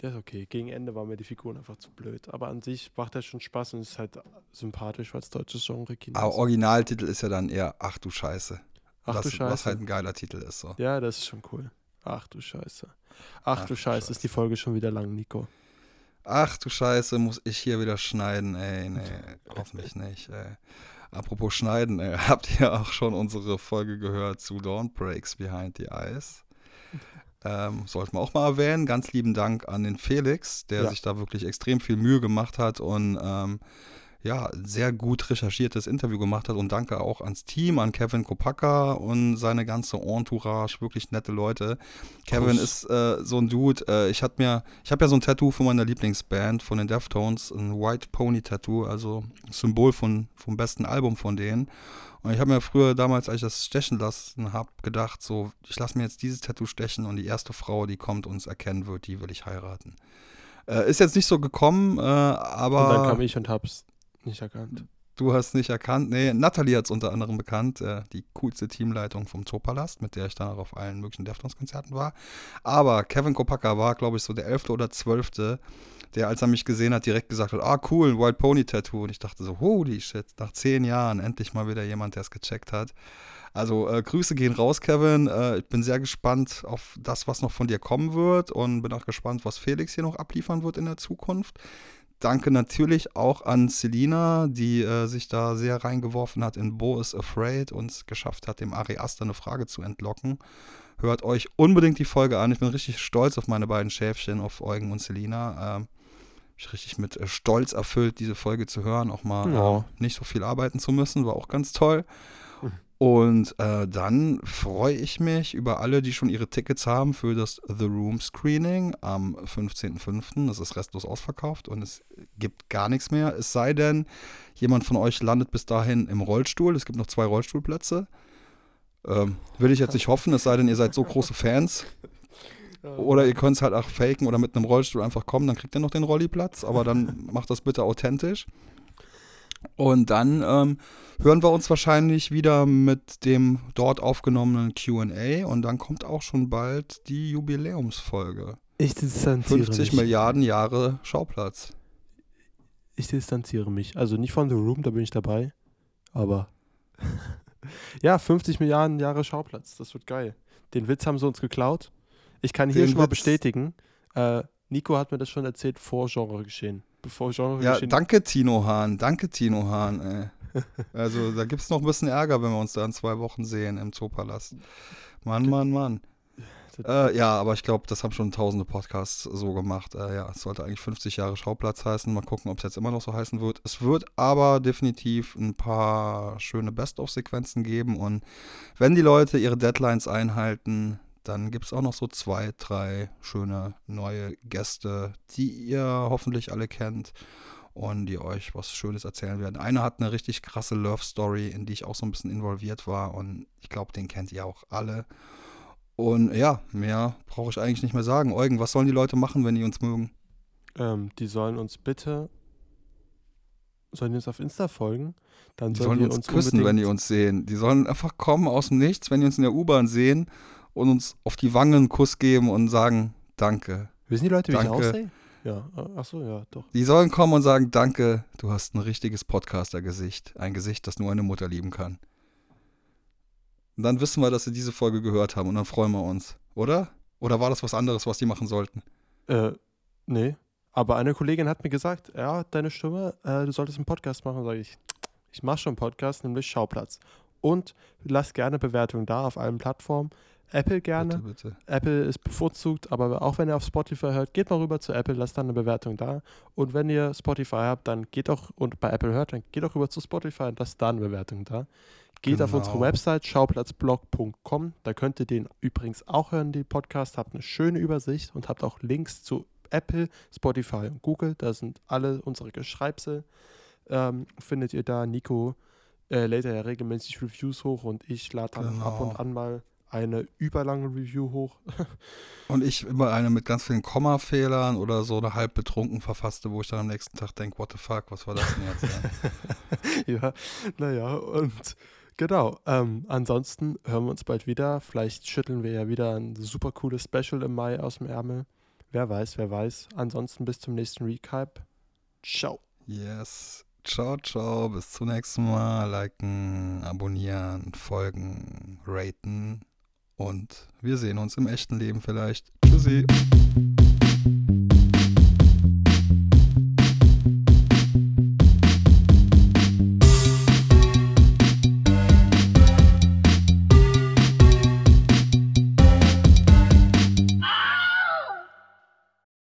S2: der ist okay. Gegen Ende war mir die Figuren einfach zu blöd. Aber an sich macht er schon Spaß und ist halt sympathisch, weil es deutsches Genre-Kino
S1: Aber
S2: ist.
S1: Originaltitel ist ja dann eher Ach du Scheiße.
S2: Ach
S1: was,
S2: du Scheiße.
S1: Was halt ein geiler Titel ist. So.
S2: Ja, das ist schon cool. Ach du Scheiße. Ach,
S1: Ach
S2: du Scheiße,
S1: Scheiße.
S2: ist die Folge schon wieder lang, Nico.
S1: Ach du Scheiße, muss ich hier wieder schneiden, ey. Nee, hoffentlich nicht, ey. Apropos Schneiden, ey, habt ihr auch schon unsere Folge gehört zu Dawn Breaks Behind the Eyes? Ähm, sollten wir auch mal erwähnen. Ganz lieben Dank an den Felix, der
S2: Ja.
S1: sich da wirklich extrem viel Mühe gemacht hat und ähm, ja, sehr gut recherchiertes Interview gemacht hat. Und danke auch ans Team, an Kevin Kopacka und seine ganze Entourage, wirklich nette Leute. Kevin
S2: Kuss.
S1: ist äh, so ein Dude. Äh, ich hatte mir, ich habe ja so ein Tattoo von meiner Lieblingsband, von den Deftones, ein White Pony Tattoo, also Symbol von, vom besten Album von denen. Und ich habe mir früher damals, als ich das stechen lassen habe, gedacht, so, ich lasse mir jetzt dieses Tattoo stechen und die erste Frau, die kommt und es erkennen wird, die will ich heiraten. Äh, ist jetzt nicht so gekommen, äh, aber
S2: und dann kam ich und hab's nicht erkannt.
S1: du hast nicht erkannt. Nee, Natalie hat es unter anderem bekannt, äh, die coolste Teamleitung vom Zoopalast, mit der ich dann auch auf allen möglichen Deftones-Konzerten war. Aber Kevin Kopacka war, glaube ich, so der elfte oder zwölfte, der, als er mich gesehen hat, direkt gesagt hat, ah cool, White Pony Tattoo. Und ich dachte so, holy shit, nach zehn Jahren endlich mal wieder jemand, der es gecheckt hat. Also äh, Grüße gehen raus, Kevin. Äh, ich bin sehr gespannt auf das, was noch von dir kommen wird und bin auch gespannt, was Felix hier noch abliefern wird in der Zukunft. Danke natürlich auch an Selina, die äh, sich da sehr reingeworfen hat in Bo is Afraid und es geschafft hat, dem Ari Aster eine Frage zu entlocken. Hört euch unbedingt die Folge an. Ich bin richtig stolz auf meine beiden Schäfchen, auf Eugen und Selina. Ähm, ich richtig mit äh, Stolz erfüllt, diese Folge zu hören, auch mal
S2: Ja.
S1: äh, nicht so viel arbeiten zu müssen, war auch ganz toll. Und äh, dann freue ich mich über alle, die schon ihre Tickets haben für das The Room Screening am 15.05. Das ist restlos ausverkauft und es gibt gar nichts mehr. Es sei denn, jemand von euch landet bis dahin im Rollstuhl. Es gibt noch zwei Rollstuhlplätze. Ähm, will ich jetzt nicht hoffen, es sei denn, ihr seid so große Fans. Oder ihr könnt es halt auch faken oder mit einem Rollstuhl einfach kommen, dann kriegt ihr noch den Rolliplatz, aber dann macht das bitte authentisch. Und dann ähm, hören wir uns wahrscheinlich wieder mit dem dort aufgenommenen QA und dann kommt auch schon bald die Jubiläumsfolge.
S2: Ich distanziere
S1: 50
S2: mich.
S1: Milliarden Jahre Schauplatz.
S2: Ich distanziere mich. Also nicht von The Room, da bin ich dabei. Aber ja, 50 Milliarden Jahre Schauplatz. Das wird geil. Den Witz haben sie uns geklaut. Ich kann hier
S1: Den
S2: schon mal
S1: Witz-
S2: bestätigen. Äh, Nico hat mir das schon erzählt vor Genre geschehen. Bevor Genre
S1: Ja, danke Tino Hahn, danke Tino Hahn. Ey. Also da gibt es noch ein bisschen Ärger, wenn wir uns da in zwei Wochen sehen im Zoopalast. Mann, Mann, Mann. Äh, ja, aber ich glaube, das haben schon tausende Podcasts so gemacht. Äh, ja, es sollte eigentlich 50 Jahre Schauplatz heißen. Mal gucken, ob es jetzt immer noch so heißen wird. Es wird aber definitiv ein paar schöne Best-of-Sequenzen geben. Und wenn die Leute ihre Deadlines einhalten, dann gibt es auch noch so zwei, drei schöne neue Gäste, die ihr hoffentlich alle kennt und die euch was Schönes erzählen werden. Einer hat eine richtig krasse Love-Story, in die ich auch so ein bisschen involviert war. Und ich glaube, den kennt ihr auch alle. Und ja, mehr brauche ich eigentlich nicht mehr sagen. Eugen, was sollen die Leute machen, wenn die uns mögen?
S2: Ähm, die sollen uns bitte. Sollen die uns auf Insta folgen? Dann
S1: Die sollen
S2: die
S1: uns küssen, wenn die uns sehen. Die sollen einfach kommen aus dem Nichts, wenn die uns in der U-Bahn sehen und uns auf die Wangen einen Kuss geben und sagen, danke.
S2: Wissen die Leute, wie
S1: Danke.
S2: ich aussehe? Ja, äh, ach so, ja, doch.
S1: Die sollen kommen und sagen, danke, du hast ein richtiges Podcaster-Gesicht. Ein Gesicht, das nur eine Mutter lieben kann. Und dann wissen wir, dass sie diese Folge gehört haben und dann freuen wir uns, oder? Oder war das was anderes, was die machen sollten?
S2: Äh, nee. Aber eine Kollegin hat mir gesagt, ja, deine Stimme, äh, du solltest einen Podcast machen. Sage ich, ich mache schon einen Podcast, nämlich Schauplatz. Und lass gerne Bewertungen da auf allen Plattformen. Apple gerne.
S1: Bitte, bitte.
S2: Apple ist bevorzugt, aber auch wenn ihr auf Spotify hört, geht mal rüber zu Apple, lasst dann eine Bewertung da. Und wenn ihr Spotify habt, dann geht auch und bei Apple hört, dann geht auch rüber zu Spotify und lasst da eine Bewertung da. Geht auf
S1: Genau.
S2: unsere Website schauplatzblog.com. Da könnt ihr den übrigens auch hören, den Podcast. Habt eine schöne Übersicht und habt auch Links zu Apple, Spotify und Google. Da sind alle unsere Geschreibsel. Ähm, findet ihr da. Nico äh, lädt ja regelmäßig Reviews hoch und ich lade dann ab
S1: Genau.
S2: und an mal eine überlange Review hoch.
S1: Und ich immer eine mit ganz vielen Kommafehlern oder so eine halb betrunken verfasste, wo ich dann am nächsten Tag denke, what the fuck, was war das denn jetzt? Ja?
S2: ja, naja, und genau. Ähm, ansonsten hören wir uns bald wieder. Vielleicht schütteln wir ja wieder ein super cooles Special im Mai aus dem Ärmel. Wer weiß, wer weiß. Ansonsten bis zum nächsten Recap. Ciao.
S1: yes. Ciao, ciao. Bis zum nächsten Mal. Liken, abonnieren, folgen, raten. Und wir sehen uns im echten Leben vielleicht. Tschüssi.